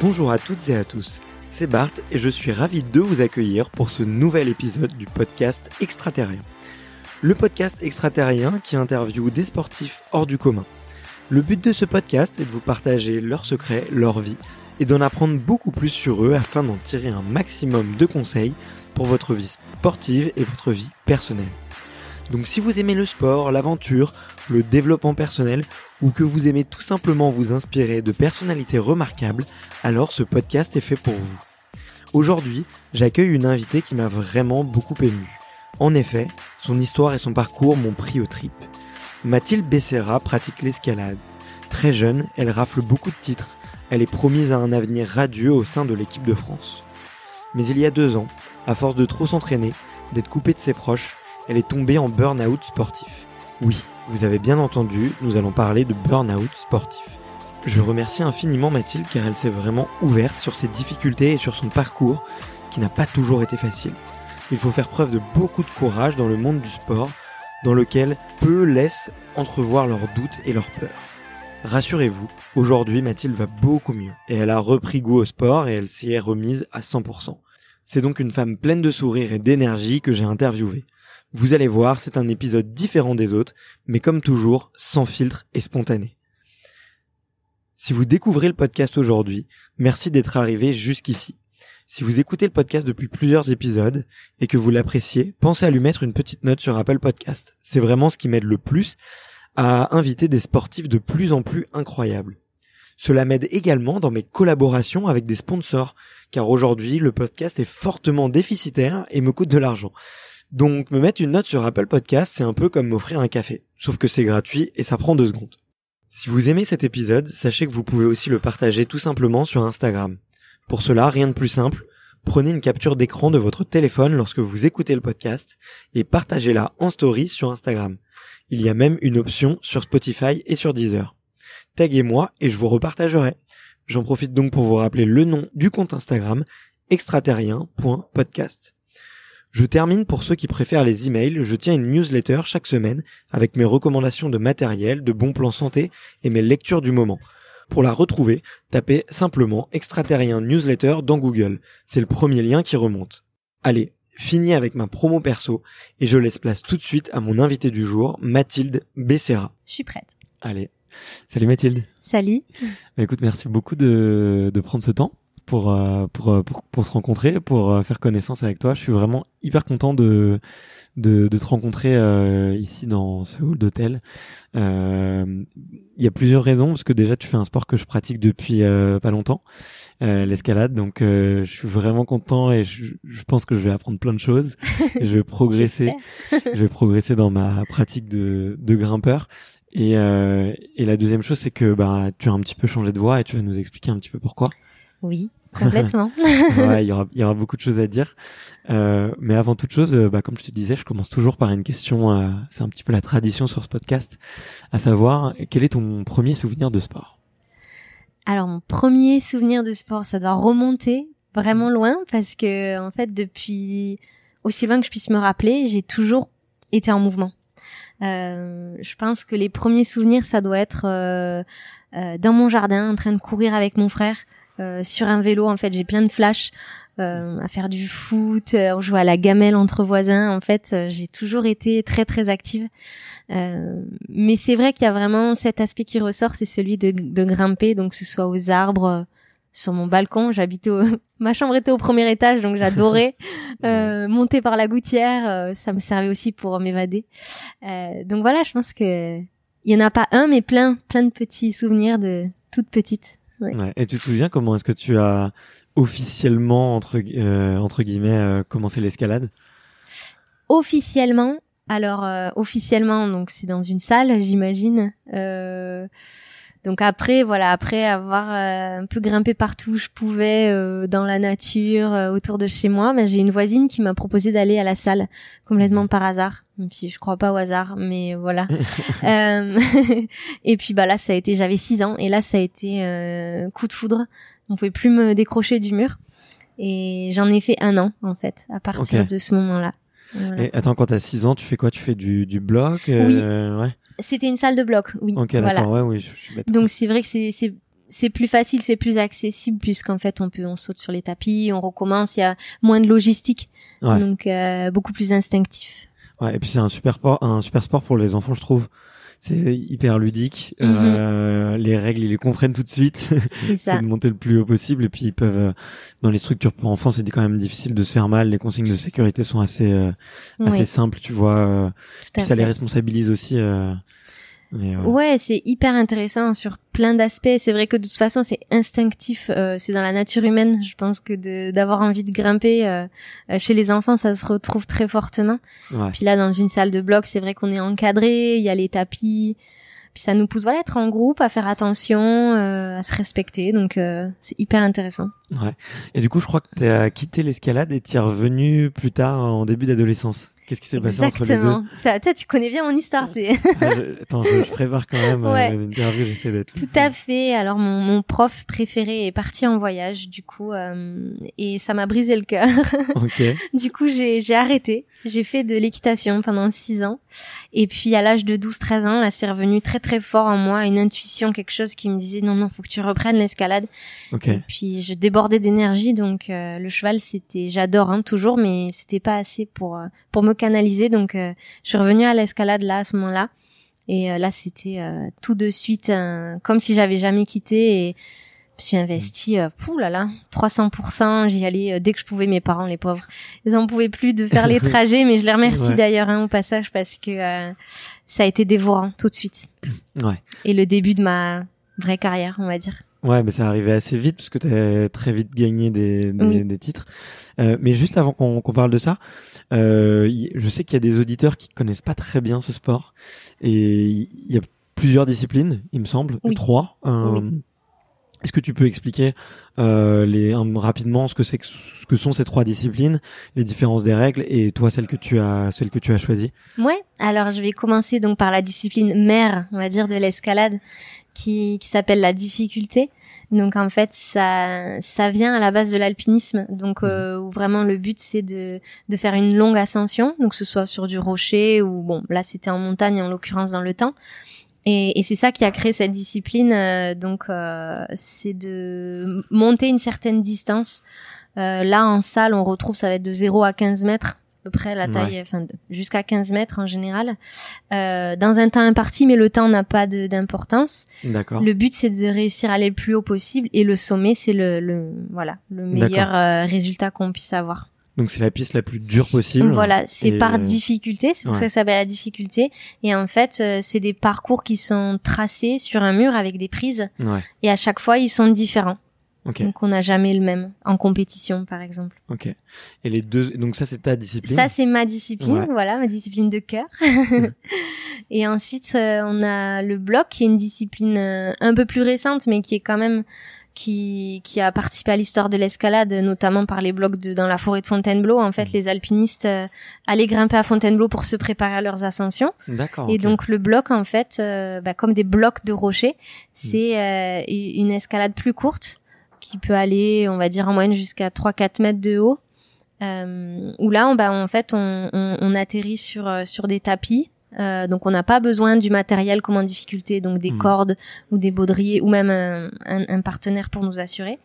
Bonjour à toutes et à tous, c'est Bart et je suis ravi de vous accueillir pour ce nouvel épisode du podcast Extraterrien. Le podcast Extraterrien qui interviewe des sportifs hors du commun. Le but de ce podcast est de vous partager leurs secrets, leur vie et d'en apprendre beaucoup plus sur eux afin d'en tirer un maximum de conseils pour votre vie sportive et votre vie personnelle. Donc si vous aimez le sport, l'aventure, le développement personnel ou que vous aimez tout simplement vous inspirer de personnalités remarquables, alors ce podcast est fait pour vous. Aujourd'hui, j'accueille une invitée qui m'a vraiment beaucoup ému. En effet, son histoire et son parcours m'ont pris au trip. Mathilde Becerra pratique l'escalade. Très jeune, elle rafle beaucoup de titres. Elle est promise à un avenir radieux au sein de l'équipe de France. Mais il y a deux ans, à force de trop s'entraîner, d'être coupée de ses proches, elle est tombée en burn-out sportif. Oui, vous avez bien entendu, nous allons parler de burn-out sportif. Je remercie infiniment Mathilde car elle s'est vraiment ouverte sur ses difficultés et sur son parcours qui n'a pas toujours été facile. Il faut faire preuve de beaucoup de courage dans le monde du sport dans lequel peu laissent entrevoir leurs doutes et leurs peurs. Rassurez-vous, aujourd'hui Mathilde va beaucoup mieux et elle a repris goût au sport et elle s'y est remise à 100%. C'est donc une femme pleine de sourires et d'énergie que j'ai interviewée. Vous allez voir, c'est un épisode différent des autres, mais comme toujours, sans filtre et spontané. Si vous découvrez le podcast aujourd'hui, merci d'être arrivé jusqu'ici. Si vous écoutez le podcast depuis plusieurs épisodes et que vous l'appréciez, pensez à lui mettre une petite note sur Apple Podcast. C'est vraiment ce qui m'aide le plus à inviter des sportifs de plus en plus incroyables. Cela m'aide également dans mes collaborations avec des sponsors, car aujourd'hui le podcast est fortement déficitaire et me coûte de l'argent. Donc me mettre une note sur Apple Podcast, c'est un peu comme m'offrir un café, sauf que c'est gratuit et ça prend deux secondes. Si vous aimez cet épisode, sachez que vous pouvez aussi le partager tout simplement sur Instagram. Pour cela, rien de plus simple, prenez une capture d'écran de votre téléphone lorsque vous écoutez le podcast et partagez-la en story sur Instagram. Il y a même une option sur Spotify et sur Deezer. Taguez-moi et je vous repartagerai. J'en profite donc pour vous rappeler le nom du compte Instagram extraterrien.podcast. Je termine pour ceux qui préfèrent les emails, je tiens une newsletter chaque semaine avec mes recommandations de matériel, de bons plans santé et mes lectures du moment. Pour la retrouver, tapez simplement extraterrien newsletter dans Google. C'est le premier lien qui remonte. Allez, fini avec ma promo perso et je laisse place tout de suite à mon invité du jour, Mathilde Becerra. Je suis prête. Allez. Salut Mathilde. Salut. Bah, écoute, merci beaucoup de, de prendre ce temps pour, euh, pour, euh, pour, pour se rencontrer, pour euh, faire connaissance avec toi. Je suis vraiment hyper content de, de, de te rencontrer euh, ici dans ce hall d'hôtel. Euh, Il y a plusieurs raisons, parce que déjà tu fais un sport que je pratique depuis euh, pas longtemps, l'escalade. Donc je suis vraiment content et je, je, pense que je vais apprendre plein de choses. je vais progresser, je vais progresser dans ma pratique de, de grimpeur. Et, et la deuxième chose, c'est que bah tu as un petit peu changé de voie et tu vas nous expliquer un petit peu pourquoi. Oui. Complètement. ouais, il y aura, y aura beaucoup de choses à dire. Euh, mais avant toute chose, euh, bah, comme je te disais, je commence toujours par une question. Euh, c'est un petit peu la tradition sur ce podcast, à savoir quel est ton premier souvenir de sport? Alors mon premier souvenir de sport, ça doit remonter vraiment loin parce que en fait depuis aussi loin que je puisse me rappeler, j'ai toujours été en mouvement. Euh, je pense que les premiers souvenirs, ça doit être euh, euh, dans mon jardin, en train de courir avec mon frère. Euh, sur un vélo. En fait, j'ai plein de flashs euh, à faire du foot, on jouait à la gamelle entre voisins. En fait, j'ai toujours été très très active. mais c'est vrai qu'il y a vraiment cet aspect qui ressort, c'est celui de, de, grimper, donc que ce soit aux arbres, sur mon balcon. J'habitais, au... ma chambre était au premier étage, donc j'adorais monter par la gouttière. ça me servait aussi pour m'évader. donc voilà, je pense que il y en a pas un, mais plein, plein de petits souvenirs de toute petite Ouais. Et tu te souviens comment est-ce que tu as officiellement entre euh, entre guillemets euh, commencé l'escalade? Officiellement, alors euh, officiellement, donc c'est dans une salle, j'imagine. Euh, donc après, voilà, après avoir euh, un peu grimpé partout où je pouvais euh, dans la nature, euh, autour de chez moi, ben, j'ai une voisine qui m'a proposé d'aller à la salle complètement par hasard, même si je crois pas au hasard, mais voilà. et puis bah là, ça a été, j'avais 6 ans, et là ça a été coup de foudre. On pouvait plus me décrocher du mur, et j'en ai fait un an en fait à partir de ce moment-là. Voilà. Et attends, quand t'as 6 ans, tu fais quoi? Tu fais du, du bloc Oui. ouais. C'était une salle de bloc, oui. Ok, d'accord, ouais, oui. Je suis bête. Donc c'est vrai que c'est c'est c'est plus facile, c'est plus accessible puisqu'en fait on peut on saute sur les tapis, on recommence, il y a moins de logistique, ouais. donc euh, beaucoup plus instinctif. Ouais, et puis c'est un super sport, un super sport pour les enfants, je trouve. C'est hyper ludique. Mm -hmm. euh, les règles, ils les comprennent tout de suite. C'est de monter le plus haut possible. Et puis ils peuvent, euh, dans les structures pour enfants, c'est quand même difficile de se faire mal. Les consignes de sécurité sont assez, euh, assez simples, tu vois. Tout puis à ça les responsabilise aussi. Mais, Ouais, c'est hyper intéressant sur plein d'aspects. C'est vrai que de toute façon, c'est instinctif. euh, c'est dans la nature humaine. Je pense que d'avoir envie de grimper euh, euh, chez les enfants, ça se retrouve très fortement. ouais. Puis là, dans une salle de bloc, c'est vrai qu'on est encadré. Il y a les tapis. Puis ça nous pousse voilà à être en groupe, à faire attention, euh, à se respecter. Donc euh, c'est hyper intéressant. Ouais. Et du coup, je crois que tu as quitté l'escalade et tu es revenu plus tard en début d'adolescence. Qu'est-ce qui s'est passé entre les deux Exactement. Ça, toi, tu connais bien mon histoire. C'est Ah, je- Attends, je, je prépare quand même euh, Ouais. l'interview, j'essaie d'être. Tout à fait. Alors mon, mon prof préféré est parti en voyage, du coup, euh, et ça m'a brisé le cœur. Ok. du coup, j'ai j'ai arrêté. J'ai fait de l'équitation pendant six ans. Et puis à l'âge de 12-13 ans, là, c'est revenu très très fort en moi, une intuition, quelque chose qui me disait non non, faut que tu reprennes l'escalade. Ok. Et puis je débordais d'énergie, donc euh, le cheval, c'était, j'adore hein, toujours, mais c'était pas assez pour euh, pour me canaliser. Donc euh, je suis revenue à l'escalade là à ce moment-là. Et euh, là, c'était euh, tout de suite un- comme si j'avais jamais quitté et je suis investie, euh, pouh là là, 300%. J'y allais euh, dès que je pouvais. Mes parents, les pauvres, ils en pouvaient plus de faire les trajets, mais je les remercie Ouais. d'ailleurs hein, au passage parce que euh, ça a été dévorant tout de suite. Ouais. Et le début de ma vraie carrière, on va dire. Ouais, mais ça arrivait assez vite parce que tu as très vite gagné des, des, Oui. des titres. Euh, mais juste avant qu'on qu'on parle de ça, euh, je sais qu'il y a des auditeurs qui connaissent pas très bien ce sport et il y a plusieurs disciplines, il me semble, Oui. trois. Euh, Oui. Est-ce que tu peux expliquer euh, les, rapidement ce que c'est ce que sont ces trois disciplines, les différences des règles et toi celle que tu as celle que tu as choisie? Ouais, alors je vais commencer donc par la discipline mère, on va dire, de l'escalade, qui, qui s'appelle la difficulté. Donc en fait, ça, ça vient à la base de l'alpinisme, donc euh, où vraiment le but c'est de, de faire une longue ascension, donc que ce soit sur du rocher ou bon, là c'était en montagne en l'occurrence dans le temps. Et, et c'est ça qui a créé cette discipline. euh, donc euh, c'est de monter une certaine distance. Euh, là en salle, on retrouve ça va être de 0 à 15 mètres peu près la Ouais. taille, enfin jusqu'à 15 mètres en général, euh, dans un temps imparti, mais le temps n'a pas d'importance. D'accord. Le but c'est de réussir à aller le plus haut possible et le sommet c'est le, le voilà le meilleur euh, résultat qu'on puisse avoir. Donc c'est la piste la plus dure possible. Voilà, c'est Et, par euh, difficulté, c'est pour ouais. ça que ça s'appelle la difficulté. Et en fait, euh, c'est des parcours qui sont tracés sur un mur avec des prises Ouais. et à chaque fois ils sont différents. Ok. Donc on n'a jamais le même en compétition par exemple. Ok. Et les deux, donc ça c'est ta discipline. Ça, c'est ma discipline, Ouais. voilà, ma discipline de cœur. et ensuite, euh, on a le bloc, qui est une discipline euh, un peu plus récente, mais qui est quand même qui qui a participé à l'histoire de l'escalade, notamment par les blocs de dans la forêt de Fontainebleau. En Mmh. fait, les alpinistes euh, allaient grimper à Fontainebleau pour se préparer à leurs ascensions. D'accord. Et donc le bloc, en fait, bah, comme des blocs de rochers, Mmh. c'est une escalade plus courte qui peut aller, on va dire en moyenne jusqu'à 3-4 mètres de haut. Euh, où là, on, bah, en fait, on, on, on atterrit sur euh, sur des tapis. Euh, donc on n'a pas besoin du matériel comme en difficulté, donc des Mhm. cordes ou des baudriers ou même un, un, un partenaire pour nous assurer.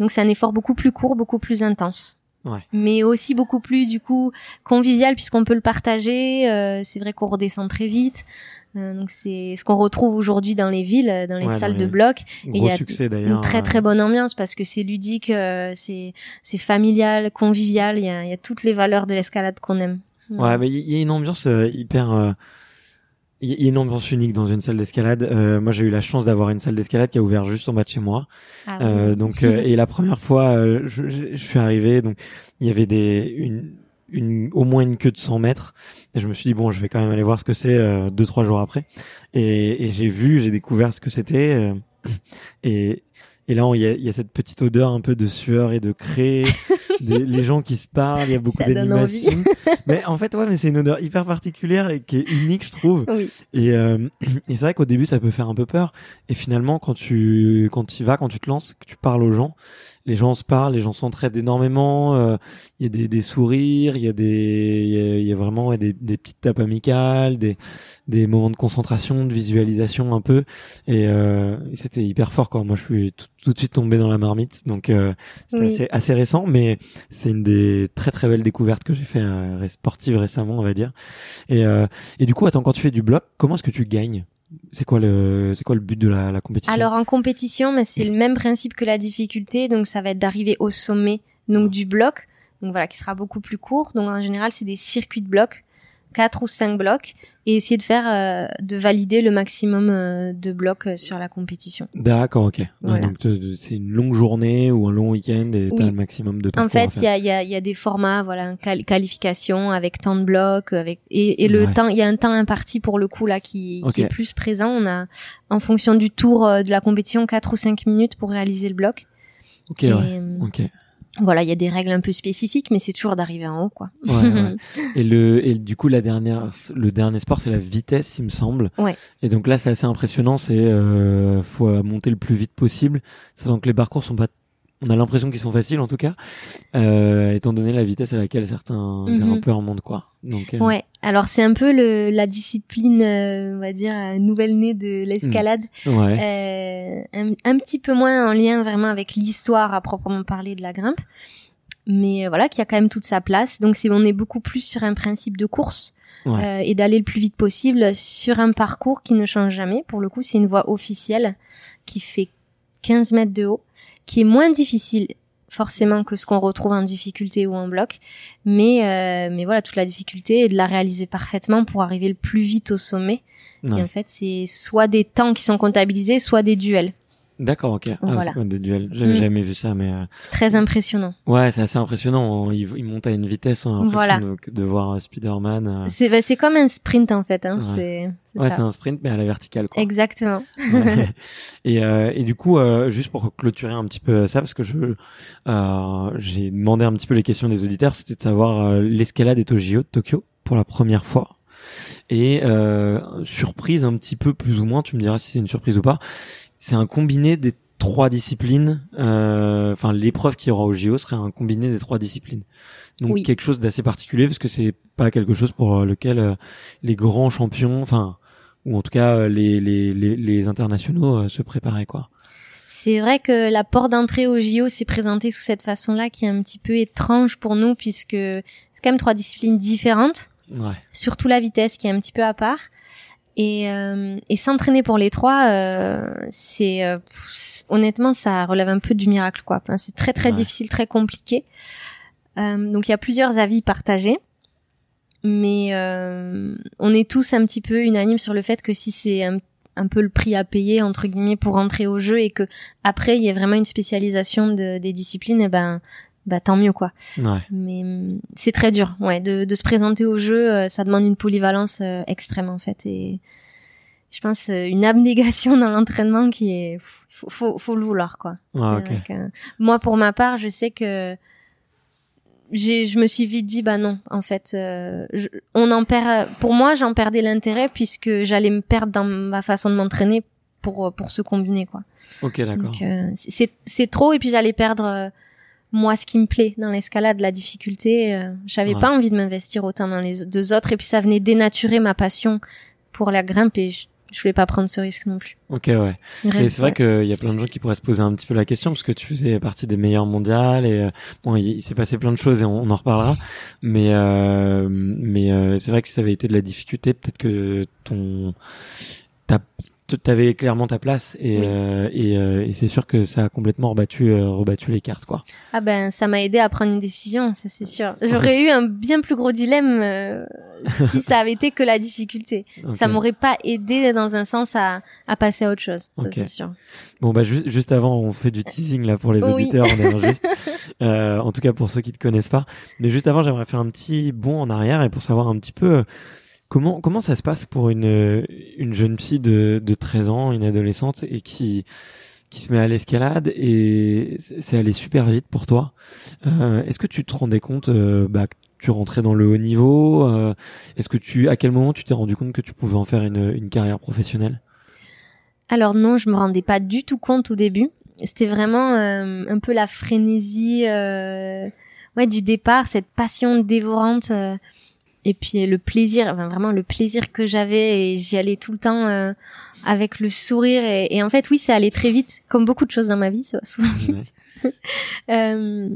Donc c'est un effort beaucoup plus court, beaucoup plus intense. Ouais. Mais aussi beaucoup plus du coup convivial puisqu'on peut le partager. Euh, c'est vrai qu'on redescend très vite. Euh, donc c'est ce qu'on retrouve aujourd'hui dans les villes, euh, dans les Ouais, dans salles les- de bloc. Et il Gros y a succès. Une très très euh, bonne ambiance parce que c'est ludique, c'est c'est familial, convivial. Il y a, il y a toutes les valeurs de l'escalade qu'on aime. Ouais, mais il y a une ambiance hyper Il y a une ambiance unique dans une salle d'escalade. Euh, moi, j'ai eu la chance d'avoir une salle d'escalade qui a ouvert juste en bas de chez moi. Ah Euh, oui. donc, euh, et la première fois, je, je- je suis arrivé, donc il y avait des une, une au moins une queue de 100 mètres. Et je me suis dit bon, je vais quand même aller voir ce que c'est euh, deux trois jours après. Et, et j'ai vu, j'ai découvert ce que c'était. euh, et et là, il y a, y a cette petite odeur un peu de sueur et de craie, des, les gens qui se parlent, il y a beaucoup d'animation. mais en fait, ouais, mais c'est une odeur hyper particulière et qui est unique, je trouve. Oui. Et, euh, et c'est vrai qu'au début, ça peut faire un peu peur. Et finalement, quand tu quand tu y vas, quand tu te lances, que tu parles aux gens, les gens se parlent, les gens s'entraident énormément. euh, Il y a des, des sourires, il y a des il y a, il y a vraiment ouais, des, des petites tapes amicales, des des moments de concentration, de visualisation un peu. Et, euh, et c'était hyper fort quoi. Moi, je suis tout, tout de suite tombé dans la marmite. Donc euh, c'était Oui. assez, assez récent, mais c'est une des très très belles découvertes que j'ai fait euh, sportive récemment, on va dire. Et euh, et du coup, attends, quand tu fais du bloc, comment est-ce que tu gagnes? C'est quoi le c'est quoi le but de la, la compétition? Alors en compétition, mais c'est le même principe que la difficulté, donc ça va être d'arriver au sommet donc du bloc, donc voilà qui sera beaucoup plus court. Donc en général, c'est des circuits de blocs, quatre ou cinq blocs, et essayer de faire euh, de valider le maximum euh, de blocs euh, sur la compétition. D'accord, ok. Voilà. donc c'est une longue journée ou un long week-end et t'as Oui. le maximum de parcours En fait, il y a, il y, a, il y a des formats, voilà, qual- qualification avec tant de blocs, avec et, et le Ouais. temps, il y a un temps imparti pour le coup là qui, est plus présent. On a, en fonction du tour de la compétition, 4 ou 5 minutes pour réaliser le bloc. Ok, Et, ouais. Ok. Voilà, il y a des règles un peu spécifiques, mais c'est toujours d'arriver en haut, quoi. Ouais, ouais. Et le et du coup la dernière le dernier sport c'est la vitesse il me semble. Ouais. Et donc là c'est assez impressionnant c'est euh, faut monter le plus vite possible sachant que les parcours sont pas on a l'impression qu'ils sont faciles en tout cas euh, étant donné la vitesse à laquelle certains Mhm. grimpeurs montent quoi. Donc euh, Ouais. Alors c'est un peu le, la discipline, euh, on va dire, euh, nouvelle née de l'escalade. ouais. Euh, un, un petit peu moins en lien vraiment avec l'histoire à proprement parler de la grimpe, mais voilà, qui a quand même toute sa place. Donc c'est on est beaucoup plus sur un principe de course Ouais. euh, et d'aller le plus vite possible sur un parcours qui ne change jamais. Pour le coup, c'est une voie officielle qui fait 15 mètres de haut, qui est moins difficile forcément que ce qu'on retrouve en difficulté ou en bloc, mais euh, mais voilà toute la difficulté est de la réaliser parfaitement pour arriver le plus vite au sommet. Ouais. Et en fait, c'est soit des temps qui sont comptabilisés, soit des duels. D'accord, ok. Ah, Voilà. c'est des duels J'avais Mm. jamais vu ça, mais euh, C'est très impressionnant. ouais, c'est assez impressionnant. Ils, ils montent à une vitesse, on a l'impression Voilà. de, de voir euh, Spider-Man. euh. C'est bah, c'est comme un sprint en fait. Hein. Ouais. C'est Ouais, un sprint, mais à la verticale. Quoi. Exactement. Ouais. et, euh, et du coup, euh, juste pour clôturer un petit peu ça, parce que je euh, j'ai demandé un petit peu les questions des auditeurs, c'était de savoir l'escalade est au JO de Tokyo pour la première fois. Et euh, surprise un petit peu plus ou moins, tu me diras si c'est une surprise ou pas. C'est un combiné des trois disciplines. euh, Enfin, l'épreuve qu'il y aura au JO serait un combiné des trois disciplines. Donc Oui. quelque chose d'assez particulier parce que c'est pas quelque chose pour lequel euh, les grands champions, enfin ou en tout cas euh, les les les, les internationaux euh, se préparaient quoi. C'est vrai que la porte d'entrée au JO s'est présentée sous cette façon-là, qui est un petit peu étrange pour nous, puisque c'est quand même trois disciplines différentes, Ouais. surtout la vitesse qui est un petit peu à part. Et, euh, et s'entraîner pour les trois, euh, c'est euh, honnêtement ça relève un peu du miracle quoi. Enfin, c'est très très Ouais. difficile, très compliqué. Euh, donc il y a plusieurs avis partagés, mais euh, on est tous un petit peu unanimes sur le fait que si c'est un, un peu le prix à payer entre guillemets pour entrer au jeu et que après il y a vraiment une spécialisation de, des disciplines, eh ben bah tant mieux quoi. Ouais. Mais hum, c'est très dur, ouais, de, de se présenter au jeu, euh, ça demande une polyvalence euh, extrême en fait et je pense euh, une abnégation dans l'entraînement qui est faut, faut, faut le vouloir quoi. Ouais, C'est ok. vrai que- moi pour ma part, je sais que j'ai je me suis vite dit bah non en fait euh, je- on en perd pour moi j'en perdais l'intérêt puisque j'allais me perdre dans ma façon de m'entraîner pour pour se combiner quoi. Ok, d'accord. Donc euh, c'est c'est trop et puis j'allais perdre euh, moi ce qui me plaît dans l'escalade, la difficulté. euh, J'avais Ouais. pas envie de m'investir autant dans les deux autres et puis ça venait dénaturer ma passion pour la grimpe et je, je voulais pas prendre ce risque non plus. Ok, ouais. Et c'est vrai qu'il y a plein de gens qui pourraient se poser un petit peu la question parce que tu faisais partie des meilleurs mondiales et euh, bon, il, il s'est passé plein de choses et on, on en reparlera. Mais euh, mais euh, c'est vrai que si ça avait été de la difficulté, peut-être que ton ta t'avais clairement ta place et Oui. euh, et, euh, et c'est sûr que ça a complètement rebattu euh, rebattu les cartes quoi. Ah ben ça m'a aidé à prendre une décision, ça c'est sûr. J'aurais eu un bien plus gros dilemme euh, si ça avait été que la difficulté. Ça m'aurait pas aidé dans un sens à, à passer à autre chose, ça c'est sûr. Bon bah juste avant, on fait du teasing là pour les auditeurs, on est juste. Euh, en tout cas pour ceux qui te connaissent pas. Mais juste avant, j'aimerais faire un petit bond en arrière et pour savoir un petit peu comment comment ça se passe pour une une jeune fille de de 13 ans, une adolescente et qui qui se met à l'escalade et c'est allé super vite pour toi? Euh, Est-ce que tu te rendais compte euh, bah, que tu rentrais dans le haut niveau euh, Est-ce que tu, à quel moment tu t'es rendu compte que tu pouvais en faire une, une carrière professionnelle? Alors non, je me rendais pas du tout compte au début. C'était vraiment euh, un peu la frénésie, euh, ouais, du départ, cette passion dévorante et puis le plaisir, enfin, vraiment le plaisir que j'avais et j'y allais tout le temps avec le sourire et, et, en fait oui ça allait très vite comme beaucoup de choses dans ma vie ça va souvent vite euh,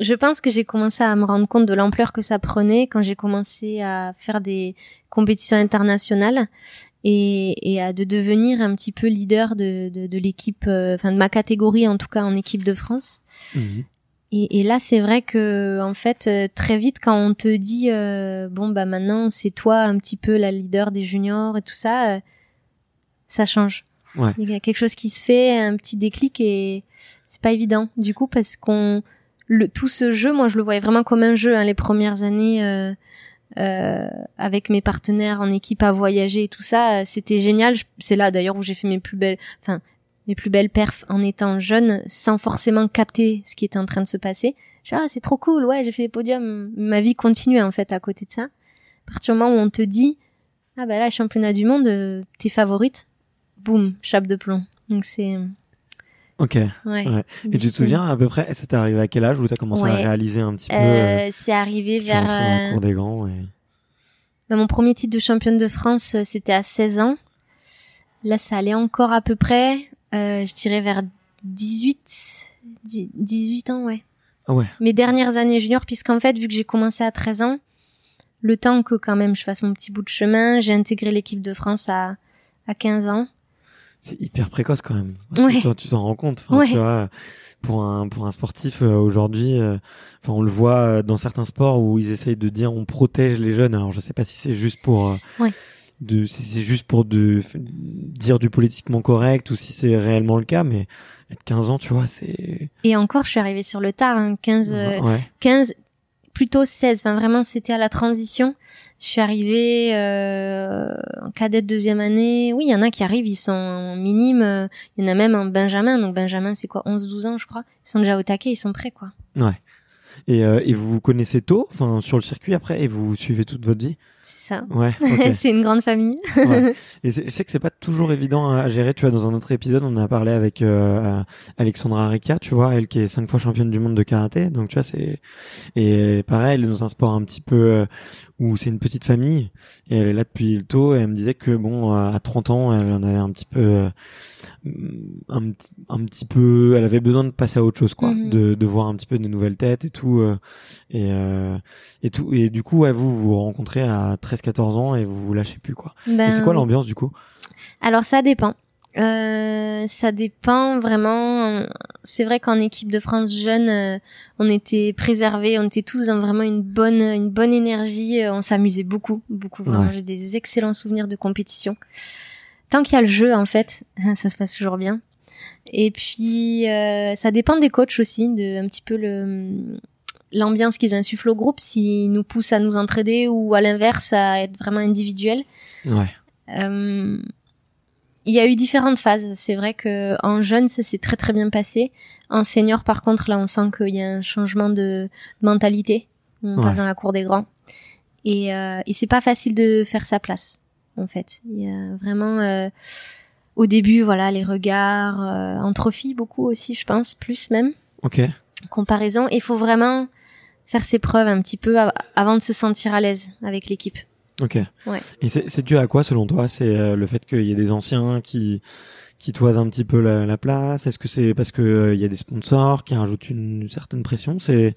je pense que j'ai commencé à me rendre compte de l'ampleur que ça prenait quand j'ai commencé à faire des compétitions internationales et, et à de devenir un petit peu leader de, de, de l'équipe, euh, enfin de ma catégorie en tout cas en équipe de France. Mmh. Et, et, là, c'est vrai que en fait, euh, très vite, quand on te dit euh, bon bah maintenant c'est toi un petit peu la leader des juniors et tout ça, euh, ça change. Ouais. Il y a quelque chose qui se fait, un petit déclic et c'est pas évident du coup parce qu'on le tout ce jeu, moi je le voyais vraiment comme un jeu hein, les premières années euh, euh, avec mes partenaires en équipe à voyager et tout ça, c'était génial. C'est là d'ailleurs où j'ai fait mes plus belles, enfin mes plus belles perfs en étant jeune, sans forcément capter ce qui était en train de se passer. ah c'est trop cool, ouais j'ai fait des podiums, ma vie continuait en fait à côté de ça. À partir du moment où on te dit ah bah là championnat du monde, euh, t'es favorite, boum, chape de plomb. Donc c'est. Ok. Ouais. Et tu te souviens à peu près, t'est arrivé à quel âge où t'as commencé à réaliser un petit peu euh, euh C'est arrivé vers. Dans la cour des grands. Et... Bah, mon premier titre de championne de France, euh, c'était à 16 ans. Là, ça allait encore à peu près. Euh, je dirais vers 18, 18 ans, ouais. Ah ouais. Mes dernières années junior, puisqu'en fait, vu que j'ai commencé à 13 ans, le temps que quand même je fasse mon petit bout de chemin, j'ai intégré l'équipe de France à, à 15 ans c'est hyper précoce quand même. Ouais. Tu t'en rends compte. Enfin, tu vois, pour un pour un sportif euh, aujourd'hui, euh, enfin on le voit dans certains sports où ils essayent de dire on protège les jeunes. Alors je sais pas si c'est juste pour ouais. De si c'est juste pour de dire du politiquement correct ou si c'est réellement le cas, mais être 15 ans, tu vois, c'est. Et encore, je suis arrivée sur le tard, hein, 15, ouais. 15 plutôt 16. Enfin, vraiment, c'était à la transition. Je suis arrivée euh, en cadette deuxième année. Oui, il y en a qui arrivent, ils sont minimes. Il y en a même en Benjamin. Donc Benjamin, c'est quoi 11-12 ans, je crois. Ils sont déjà au taquet, ils sont prêts, quoi. Ouais. Et, euh, et vous vous connaissez tôt, enfin sur le circuit après, et vous suivez toute votre vie? C'est ça. Ouais. c'est une grande famille. ouais. Et je sais que c'est pas toujours évident à gérer. Tu vois, dans un autre épisode, on a parlé avec euh, Alexandra Rika, tu vois, elle qui est cinq fois championne du monde de karaté. Donc tu vois, c'est et pareil, elle est dans un sport un petit peu euh, où c'est une petite famille et elle est là depuis le tôt et elle me disait que bon à 30 ans elle en avait un petit peu euh, un, un petit peu elle avait besoin de passer à autre chose quoi mhm. de, de voir un petit peu de nouvelles têtes et tout euh, et euh, et tout et du coup ouais, vous vous rencontrez à 13 14 ans et vous vous lâchez plus quoi. Ben, et c'est quoi l'ambiance du coup? Alors ça dépend euh, ça dépend vraiment. C'est vrai qu'en équipe de France jeune, euh, on était préservés, on était tous dans vraiment une bonne, une bonne énergie. Euh, on s'amusait beaucoup, beaucoup. Vraiment, j'ai des excellents souvenirs de compétition. Tant qu'il y a le jeu, en fait, ça se passe toujours bien. Et puis, ça dépend des coachs aussi, de un petit peu le l'ambiance qu'ils insufflent au groupe, s'ils nous poussent à nous entraider ou à l'inverse à être vraiment individuel. Ouais. Il y a eu différentes phases. C'est vrai que en jeune, ça s'est très très bien passé. En senior, par contre, là, on sent qu'il y a un changement de mentalité. On passe dans la cour des grands. Et, euh, et c'est pas facile de faire sa place, en fait. Il y a vraiment, euh, au début, voilà, les regards, euh, entre filles beaucoup aussi, je pense, plus même. Ok. Comparaison. Il faut vraiment faire ses preuves un petit peu avant de se sentir à l'aise avec l'équipe. Ok. Ouais. Et c'est dû à quoi selon toi? C'est euh, le fait qu'il y ait des anciens qui qui toisent un petit peu la, la place? Est-ce que c'est parce que euh, il y a des sponsors qui rajoutent une, certaine pression? C'est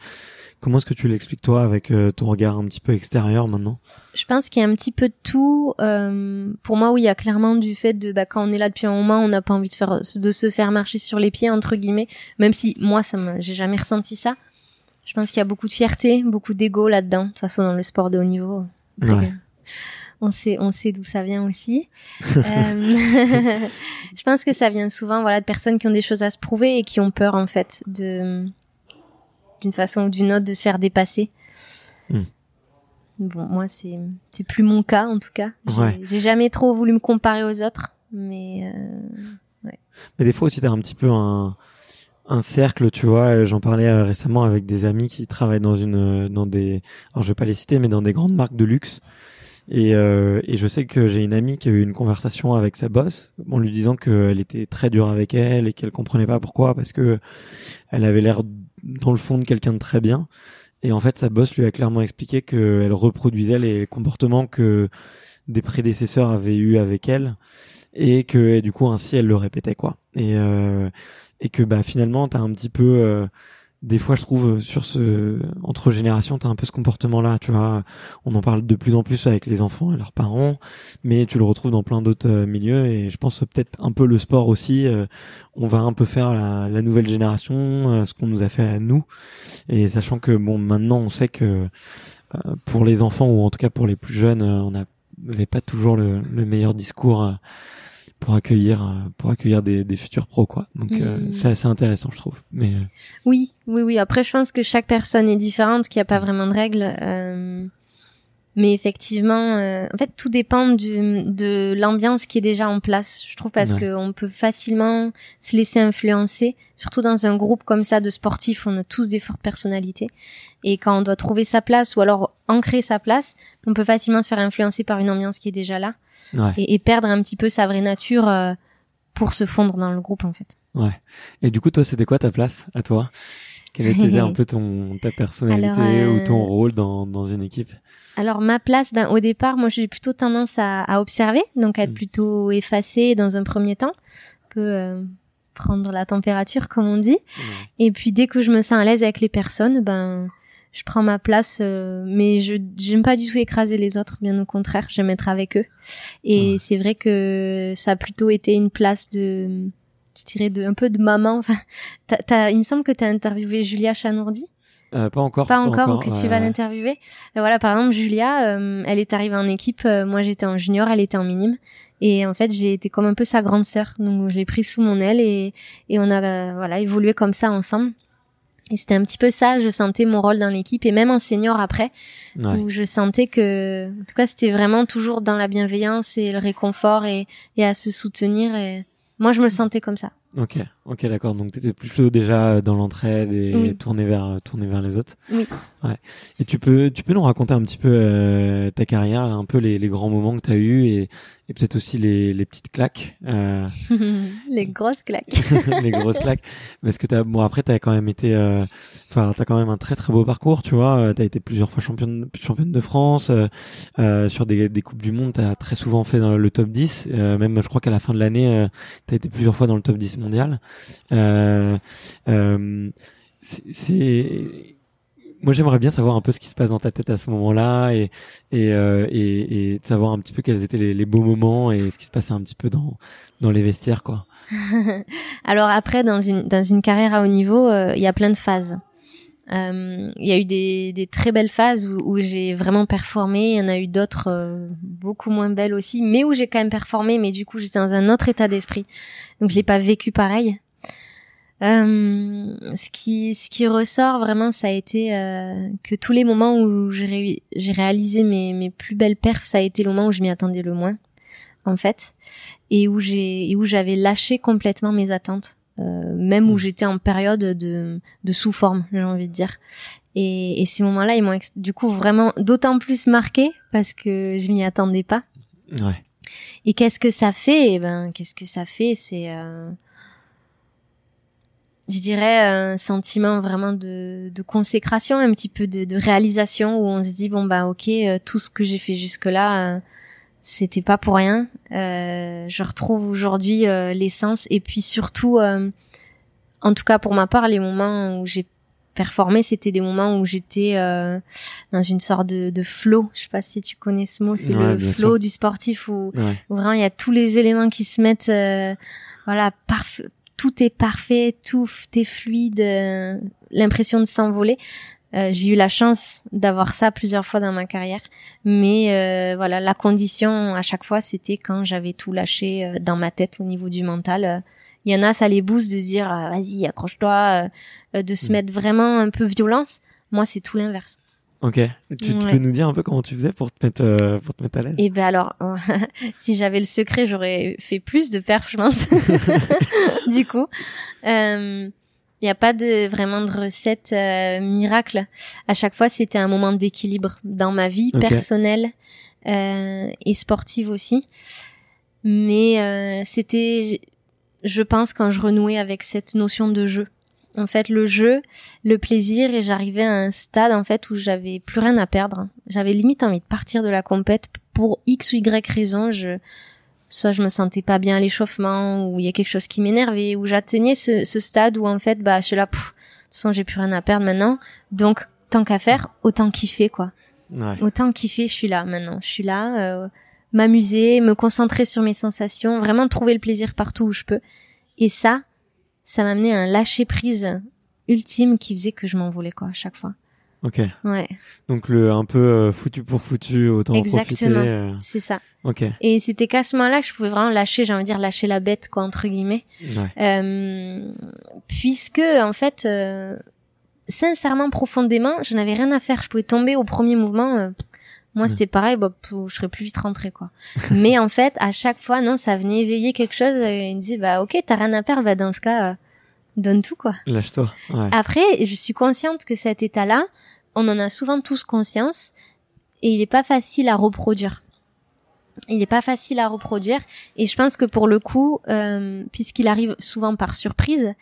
comment est-ce que tu l'expliques toi avec euh, ton regard un petit peu extérieur maintenant? Je pense qu'il y a un petit peu de tout. pour moi, oui, il y a clairement du fait de bah, quand on est là depuis un moment, on n'a pas envie de faire de se faire marcher sur les pieds entre guillemets. Même si moi, ça me, j'ai jamais ressenti ça. Je pense qu'il y a beaucoup de fierté, beaucoup d'ego là-dedans. De toute façon, dans le sport de haut niveau. Ouais. On sait, on sait d'où ça vient aussi. euh, je pense que ça vient souvent, voilà, de personnes qui ont des choses à se prouver et qui ont peur en fait de, d'une façon ou d'une autre, de se faire dépasser. Hmm. Bon, moi c'est, c'est plus mon cas en tout cas. J'ai, Ouais. j'ai jamais trop voulu me comparer aux autres, mais euh, Mais des fois aussi, t'as un petit peu un, un cercle, tu vois. J'en parlais euh, récemment avec des amis qui travaillent dans une, dans des, alors je vais pas les citer, mais dans des grandes marques de luxe. Et, euh, et je sais que j'ai une amie qui a eu une conversation avec sa boss en lui disant qu'elle était très dure avec elle et qu'elle comprenait pas pourquoi parce que elle avait l'air dans le fond de quelqu'un de très bien. Et en fait, sa boss lui a clairement expliqué qu'elle reproduisait les comportements que des prédécesseurs avaient eu avec elle et que du coup ainsi elle le répétait quoi. Et euh, et que bah finalement t'as un petit peu euh, des fois je trouve sur ce entre générations t'as un peu ce comportement là tu vois. On en parle de plus en plus avec les enfants et leurs parents mais tu le retrouves dans plein d'autres euh, milieux et je pense peut-être un peu le sport aussi euh, on va un peu faire la, la nouvelle génération euh, ce qu'on nous a fait à nous. Et sachant que bon maintenant on sait que euh, pour les enfants ou en tout cas pour les plus jeunes euh, on n'avait pas toujours le, le meilleur discours euh, pour accueillir euh, pour accueillir des, des futurs pros quoi donc euh, Mhm. c'est assez intéressant je trouve mais euh, Oui, oui, oui. Après, je pense que chaque personne est différente, qu'il n'y a pas vraiment de règles. euh, mais effectivement, euh, en fait, tout dépend du, de l'ambiance qui est déjà en place. Je trouve parce Ouais. que on peut facilement se laisser influencer, surtout dans un groupe comme ça de sportifs. On a tous des fortes personnalités, et quand on doit trouver sa place ou alors ancrer sa place, on peut facilement se faire influencer par une ambiance qui est déjà là ouais et, et perdre un petit peu sa vraie nature euh, pour se fondre dans le groupe en fait. ouais et du coup toi c'était quoi ta place à toi? Quelle était un peu ton ta personnalité Alors, euh, ou ton rôle dans dans une équipe Alors ma place, ben au départ, moi j'ai plutôt tendance à, à observer, donc à être Mm. plutôt effacée dans un premier temps, un peu euh, prendre la température comme on dit. Et puis dès que je me sens à l'aise avec les personnes, ben je prends ma place, euh, mais je j'aime pas du tout écraser les autres, bien au contraire, j'aime être avec eux. Et Ouais. c'est vrai que ça a plutôt été une place de, je dirais de un peu de maman. Enfin, t'as, t'as- il me semble que t'as interviewé Julia Chanourdi. Euh, pas encore Pas encore, ou que tu vas l'interviewer. Euh, voilà, par exemple, Julia, euh, elle est arrivée en équipe. euh, moi, j'étais en junior, elle était en minime. Et en fait, j'ai été comme un peu sa grande sœur. Donc, je l'ai prise sous mon aile et, et on a voilà évolué comme ça ensemble. Et c'était un petit peu ça, je sentais mon rôle dans l'équipe et même en senior après, Ouais. où je sentais que, en tout cas, c'était vraiment toujours dans la bienveillance et le réconfort et, et à se soutenir. Et moi, je me sentais comme ça. Ok, ok, d'accord. Donc t'étais plutôt déjà dans l'entraide et Oui. tourné vers tourné vers les autres. Oui. Ouais. Et tu peux tu peux nous raconter un petit peu euh, ta carrière, un peu les, les grands moments que t'as eu et, et peut-être aussi les, les petites claques, euh, Les grosses claques. les grosses claques. Parce que t'as bon après t'as quand même été, euh, t'as quand même un très très beau parcours, tu vois. Euh, T'as été plusieurs fois championne championne de France euh, euh, sur des, des coupes du monde. T'as très souvent fait dans le top 10. euh, même je crois qu'à la fin de l'année euh, t'as été plusieurs fois dans le top 10 mondial. Euh, c'est- moi j'aimerais bien savoir un peu ce qui se passe dans ta tête à ce moment-là et et, euh, et et savoir un petit peu quels étaient les, beaux moments et ce qui se passait un petit peu dans dans les vestiaires quoi. Alors après, dans une dans une carrière à haut niveau, il y a plein de phases. Euh, Il y a eu des, des très belles phases où, où j'ai vraiment performé. Il y en a eu d'autres euh, beaucoup moins belles aussi, mais où j'ai quand même performé. Mais du coup, j'étais dans un autre état d'esprit, donc je l'ai pas vécu pareil. Euh, ce qui ce qui ressort vraiment, ça a été euh, que tous les moments où j'ai j'ai réalisé mes mes plus belles perfs, ça a été le moment où je m'y attendais le moins, en fait et où j'ai et où j'avais lâché complètement mes attentes euh, même où Mm. j'étais en période de de sous forme j'ai envie de dire et, et ces moments-là ils m'ont du coup vraiment d'autant plus marqué parce que je m'y attendais pas Ouais. et qu'est-ce que ça fait? Eh ben qu'est-ce que ça fait? C'est euh, je dirais un sentiment vraiment de, de consécration un petit peu de, de réalisation où on se dit bon bah ok euh, tout ce que j'ai fait jusque là c'était pas pour rien. Euh, je retrouve aujourd'hui euh, l'essence et puis surtout, euh, en tout cas pour ma part, les moments où j'ai performé, c'était des moments où j'étais euh, dans une sorte de, de flow. Je sais pas si tu connais ce mot, c'est Ouais, le flow sûr. du sportif où, Ouais. où vraiment il y a tous les éléments qui se mettent, euh, voilà, parfait. Tout est parfait, tout est fluide, l'impression de s'envoler. Euh, j'ai eu la chance d'avoir ça plusieurs fois dans ma carrière, mais euh, voilà, la condition à chaque fois, c'était quand j'avais tout lâché euh, dans ma tête au niveau du mental. Il y en a, ça les booste de se dire, ah, vas-y, accroche-toi, de se mm. mettre vraiment un peu violence. Moi, c'est tout l'inverse. Ok. Tu, peux nous dire un peu comment tu faisais pour te mettre euh, pour te mettre à l'aise? Eh ben alors, si j'avais le secret, j'aurais fait plus de perf, je pense. du coup, il euh, n'y a pas de vraiment de recette euh, miracle. À chaque fois, c'était un moment d'équilibre dans ma vie personnelle euh, et sportive aussi. Mais c'était, je pense, quand je renouais avec cette notion de jeu en fait le jeu, le plaisir et j'arrivais à un stade en fait où j'avais plus rien à perdre. J'avais limite envie de partir de la compète pour x ou y raison. Je soit je me sentais pas bien à l'échauffement ou il y a quelque chose qui m'énervait ou j'atteignais ce, stade où en fait bah je suis là, de toute façon j'ai plus rien à perdre maintenant. Donc tant qu'à faire, autant kiffer quoi. Ouais. Autant kiffer, je suis là maintenant. Je suis là, euh, m'amuser, me concentrer sur mes sensations, vraiment trouver le plaisir partout où je peux. Et ça, ça m'a amené à un lâcher prise ultime qui faisait que je m'envolais quoi à chaque fois. Ok. Ouais. Donc le un peu euh, foutu pour foutu, autant Exactement. profiter. Exactement. Euh. C'est ça. Ok. Et c'était qu'à ce moment-là que je pouvais vraiment lâcher, j'ai envie de dire lâcher la bête quoi entre guillemets, ouais. euh, puisque en fait, euh, sincèrement profondément, je n'avais rien à faire. Je pouvais tomber au premier mouvement. moi, c'était pareil, bah, je serais plus vite rentrée, quoi. Mais en fait, à chaque fois, non, ça venait éveiller quelque chose. Et il me disait, bah, ok, t'as rien à perdre, bah, dans ce cas, donne tout, quoi. Lâche-toi. Ouais. Après, je suis consciente que cet état-là, on en a souvent tous conscience et il est pas facile à reproduire. Il est pas facile à reproduire et je pense que pour le coup, euh, puisqu'il arrive souvent par surprise,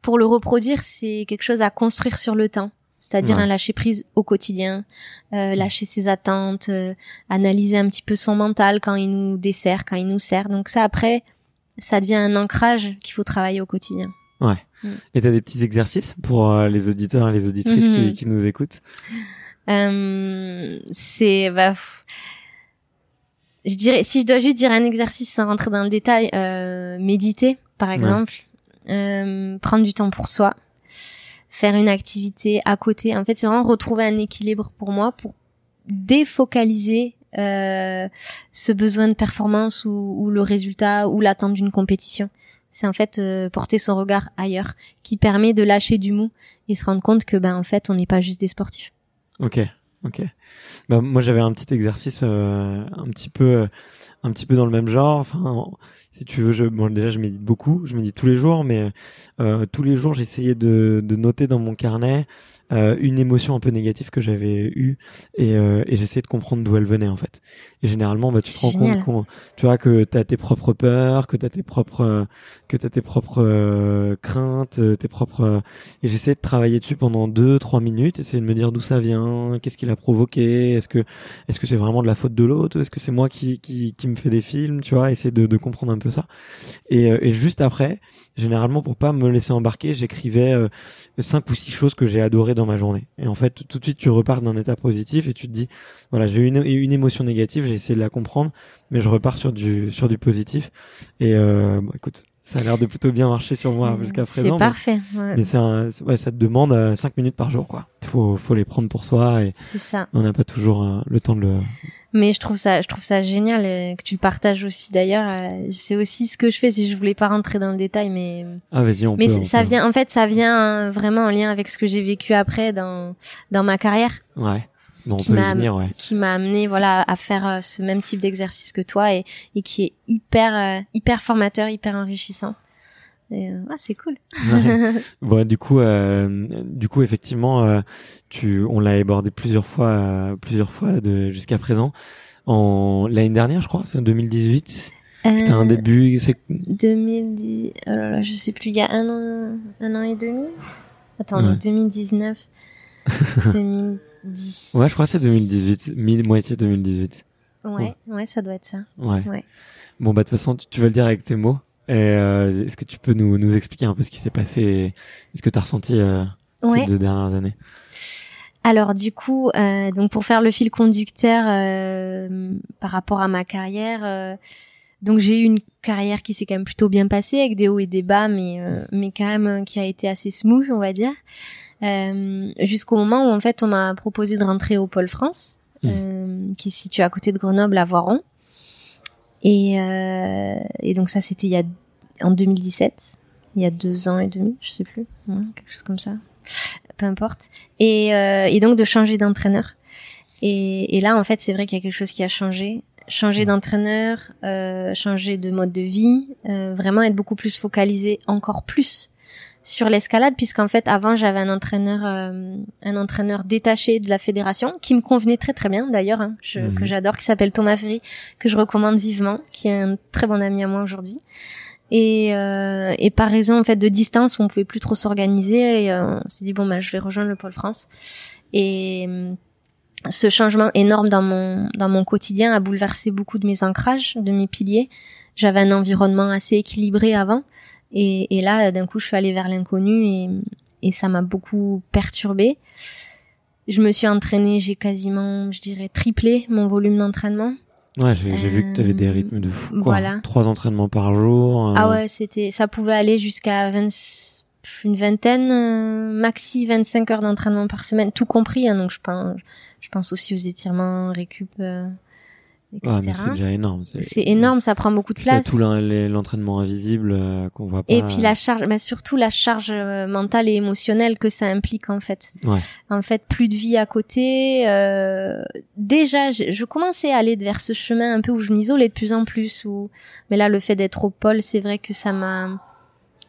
pour le reproduire, c'est quelque chose à construire sur le temps. C'est-à-dire un lâcher prise au quotidien, euh, lâcher ses attentes, euh, analyser un petit peu son mental quand il nous dessert, quand il nous sert. Donc ça après, ça devient un ancrage qu'il faut travailler au quotidien. Ouais. Mm. Et t'as des petits exercices pour euh, les auditeurs et les auditrices qui, qui, nous écoutent? Euh, C'est bah, je dirais si je dois juste dire un exercice sans rentrer dans le détail, euh, méditer par exemple, euh, prendre du temps pour soi, faire une activité à côté. En fait, c'est vraiment retrouver un équilibre pour moi pour défocaliser euh, ce besoin de performance ou, ou le résultat ou l'attente d'une compétition c'est en fait euh, porter son regard ailleurs qui permet de lâcher du mou et se rendre compte que ben en fait on n'est pas juste des sportifs. Ok, ok. Bah, moi j'avais un petit exercice euh, un petit peu euh, un petit peu dans le même genre. Enfin, si tu veux, je, bon, déjà je médite beaucoup, je médite tous les jours, mais tous les jours j'essayais de, de noter dans mon carnet euh, une émotion un peu négative que j'avais eue et, euh, et j'essayais de comprendre d'où elle venait en fait. Et généralement, bah, tu te rends compte, tu vois, que t'as tes propres peurs, que t'as tes propres, que t'as tes propres euh, craintes, euh, tes propres. Et j'essayais de travailler dessus pendant deux, trois minutes, essayer de me dire d'où ça vient, qu'est-ce qui l'a provoqué, est-ce que, est-ce que c'est vraiment de la faute de l'autre, est-ce que c'est moi qui, qui, qui me fait des films, tu vois, essayer de, de comprendre un peu ça. Et, et juste après, généralement pour pas me laisser embarquer, j'écrivais euh, cinq ou six choses que j'ai adorées dans ma journée. Et en fait, tout de suite, tu repars d'un état positif et tu te dis, voilà, j'ai eu une, une, émotion négative, j'ai essayé de la comprendre, mais je repars sur du sur du positif. Et euh, bon, écoute, ça a l'air de plutôt bien marcher sur moi jusqu'à présent. C'est parfait. Mais, c'est ouais, ça te demande euh, cinq minutes par jour, quoi. Faut faut les prendre pour soi et c'est ça. On n'a pas toujours euh, le temps de le mais je trouve ça je trouve ça génial euh, que tu le partages aussi. D'ailleurs euh, c'est aussi ce que je fais si je voulais pas rentrer dans le détail mais ah vas-y on mais ça vient en fait ça vient vraiment en lien avec ce que j'ai vécu après dans dans ma carrière. Ouais. Qui m'a ouais. qui m'a amené voilà à faire euh, ce même type d'exercice que toi et, et qui est hyper hyper formateur hyper enrichissant et, ah, c'est cool. bon, du coup, euh, du coup, effectivement, euh, tu, on l'a abordé plusieurs fois, euh, plusieurs fois de jusqu'à présent. En l'année dernière, je crois, c'est en 2018. C'était un début. C'est 2010. Oh là là, je sais plus. Il y a un an, un an et demi? Attends, ouais. 2019, 2010. Ouais, je crois que c'est 2018, mi moitié 2018. Ouais, ouais, ça doit être ça. Ouais. ouais. Bon bah de toute façon, tu, tu vas le dire avec tes mots? Euh, Est-ce que tu peux nous, nous expliquer un peu ce qui s'est passé Ce que tu as ressenti euh, ces deux dernières années? Alors du coup, euh, donc pour faire le fil conducteur euh, par rapport à ma carrière, euh, donc j'ai eu une carrière qui s'est quand même plutôt bien passée avec des hauts et des bas, mais euh, mais quand même qui a été assez smooth, on va dire. Euh, jusqu'au moment où en fait on m'a proposé de rentrer au Pôle France, Mmh. euh, qui se situe à côté de Grenoble à Voiron. Et, euh, et donc ça c'était il y a en 2017, il y a deux ans et demi, je sais plus, ouais, quelque chose comme ça, peu importe. Et, euh, et donc de changer d'entraîneur. Et, et là en fait c'est vrai qu'il y a quelque chose qui a changé, changer d'entraîneur, euh, changer de mode de vie, euh, vraiment être beaucoup plus focalisé encore plus sur l'escalade puisqu'en fait avant j'avais un entraîneur euh, un entraîneur détaché de la fédération qui me convenait très très bien d'ailleurs hein, je- Mhm. que j'adore qui s'appelle Thomas Ferry que je recommande vivement qui est un très bon ami à moi aujourd'hui. Et, euh, et par raison en fait de distance où on pouvait plus trop s'organiser et, euh, on s'est dit bon bah je vais rejoindre le pôle France. Et euh, ce changement énorme dans mon dans mon quotidien a bouleversé beaucoup de mes ancrages de mes piliers. J'avais un environnement assez équilibré avant et, et là, d'un coup, je suis allée vers l'inconnu et, et ça m'a beaucoup perturbée. Je me suis entraînée, j'ai quasiment, je dirais, triplé mon volume d'entraînement. Ouais, j'ai vu que tu avais des Euh, rythmes de fou. Quoi. voilà. Trois entraînements par jour. euh, Ah ouais, c'était, ça pouvait aller jusqu'à 20 une vingtaine, euh, maxi 25 heures d'entraînement par semaine, tout compris. hein, donc je pense, je pense aussi aux étirements, récup, etc. c'est déjà énorme. C'est énorme, ça prend beaucoup de place. tout l'en- les- l'entraînement invisible euh, qu'on voit pas. Et puis la charge, mais surtout la charge euh, mentale et émotionnelle que ça implique en fait. Ouais. En fait, plus de vie à côté. euh, déjà, je, je commençais à aller vers ce chemin un peu où je m'isolais de plus en plus. Où... Mais là, le fait d'être au pôle, c'est vrai que ça m'a.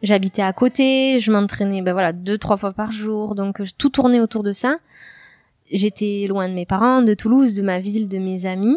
J'habitais à côté, je m'entraînais, ben voilà, deux trois fois par jour, donc euh, tout tournait autour de ça. J'étais loin de mes parents, de Toulouse, de ma ville, de mes amis.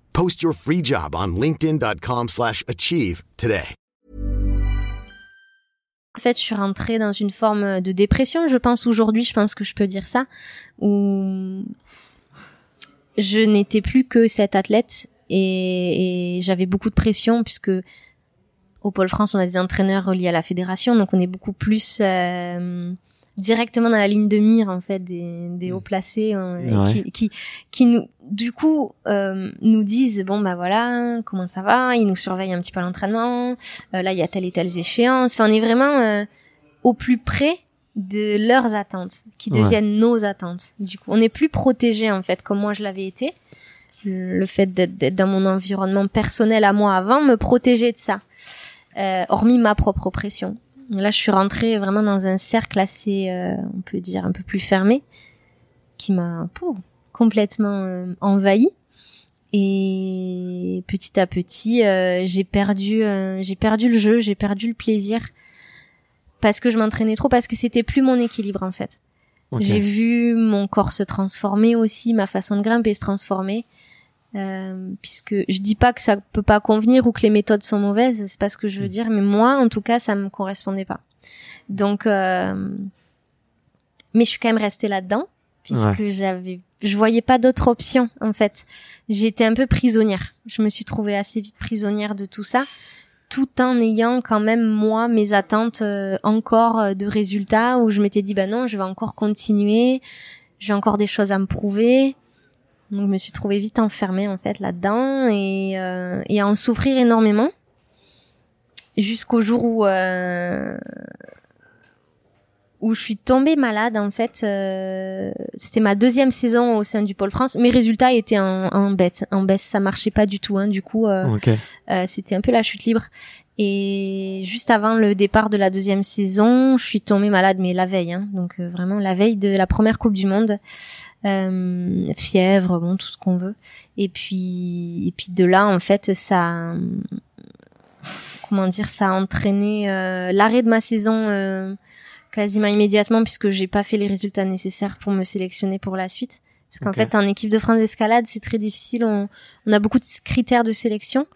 Post your free job on slash achieve today. En fait, je suis rentrée dans une forme de dépression, je pense aujourd'hui, je pense que je peux dire ça, où je n'étais plus que cette athlète et, et j'avais beaucoup de pression puisque au Pôle France, on a des entraîneurs reliés à la fédération, donc on est beaucoup plus euh, directement dans la ligne de mire en fait des, des hauts placés Ouais. qui, qui qui nous du coup euh, nous disent bon bah voilà comment ça va, ils nous surveillent un petit peu l'entraînement, euh, là il y a telle et telles échéances, enfin on est vraiment euh, au plus près de leurs attentes qui Ouais. deviennent nos attentes. Du coup, on n'est plus protégé en fait comme moi je l'avais été. Le fait d'être dans mon environnement personnel à moi avant me protégeait de ça, euh, hormis ma propre pression. Là, je suis rentrée vraiment dans un cercle assez, euh, on peut dire, un peu plus fermé, qui m'a complètement euh, envahi. Et petit à petit, euh, j'ai perdu, euh, j'ai perdu le jeu, j'ai perdu le plaisir parce que je m'entraînais trop, parce que c'était plus mon équilibre en fait. J'ai vu mon corps se transformer aussi, ma façon de grimper se transformer. Euh, puisque je dis pas que ça peut pas convenir ou que les méthodes sont mauvaises, c'est pas ce que je veux dire, mais moi, en tout cas, ça me correspondait pas. Donc, euh, mais je suis quand même restée là-dedans puisque j'avais, je voyais pas d'autre option en fait. J'étais un peu prisonnière. Je me suis trouvée assez vite prisonnière de tout ça, tout en ayant quand même moi mes attentes euh, encore euh, de résultats où je m'étais dit bah non, je vais encore continuer, j'ai encore des choses à me prouver. Donc je me suis trouvée vite enfermée en fait là-dedans et, euh, et à en souffrir énormément jusqu'au jour où euh, où je suis tombée malade en fait. euh, C'était ma deuxième saison au sein du Pôle France. Mes résultats étaient en, en baisse, en baisse, ça marchait pas du tout. Hein, du coup, euh, euh, c'était un peu la chute libre. Et juste avant le départ de la deuxième saison, je suis tombée malade, mais la veille, hein, donc euh, vraiment la veille de la première Coupe du Monde, Euh, fièvre, bon tout ce qu'on veut. Et puis, et puis de là, en fait, ça, comment dire, ça a entraîné euh, l'arrêt de ma saison euh, quasiment immédiatement puisque j'ai pas fait les résultats nécessaires pour me sélectionner pour la suite. Parce qu'en fait, en équipe de France d'escalade, c'est très difficile. On, on a beaucoup de critères de sélection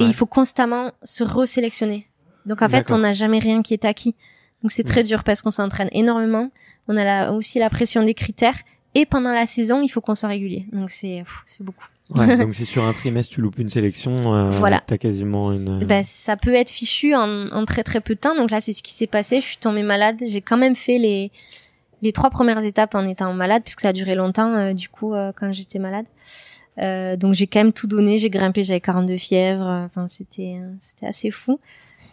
et il faut constamment se resélectionner. Donc en fait, on n'a jamais rien qui est acquis. Donc c'est très dur parce qu'on s'entraîne énormément. On a la, aussi la pression des critères et pendant la saison, il faut qu'on soit régulier. Donc c'est c'est beaucoup. Ouais, donc si sur un trimestre tu loupes une sélection, euh, Voilà. t'as quasiment une. Ben, ça peut être fichu en, en très très peu de temps. Donc là, c'est ce qui s'est passé. Je suis tombée malade. J'ai quand même fait les les trois premières étapes en étant malade, puisque ça a duré longtemps. euh, du coup, euh, quand j'étais malade, Euh, donc j'ai quand même tout donné. J'ai grimpé, j'avais 42 fièvres. euh, Enfin, c'était euh, c'était assez fou.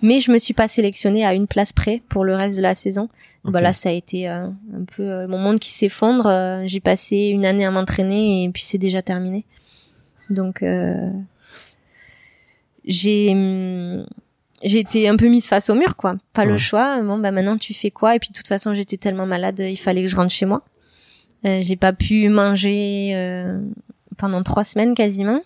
Mais je me suis pas sélectionnée à une place près pour le reste de la saison. Ok. Bah là, ça a été euh, un peu euh, mon monde qui s'effondre. Euh, j'ai passé une année à m'entraîner et puis c'est déjà terminé. Donc euh, j'ai j'ai été un peu mise face au mur, quoi. Pas Ouais. le choix. Bon, bah maintenant tu fais quoi? Et puis de toute façon, j'étais tellement malade, il fallait que je rentre chez moi. Euh, j'ai pas pu manger euh, pendant trois semaines quasiment.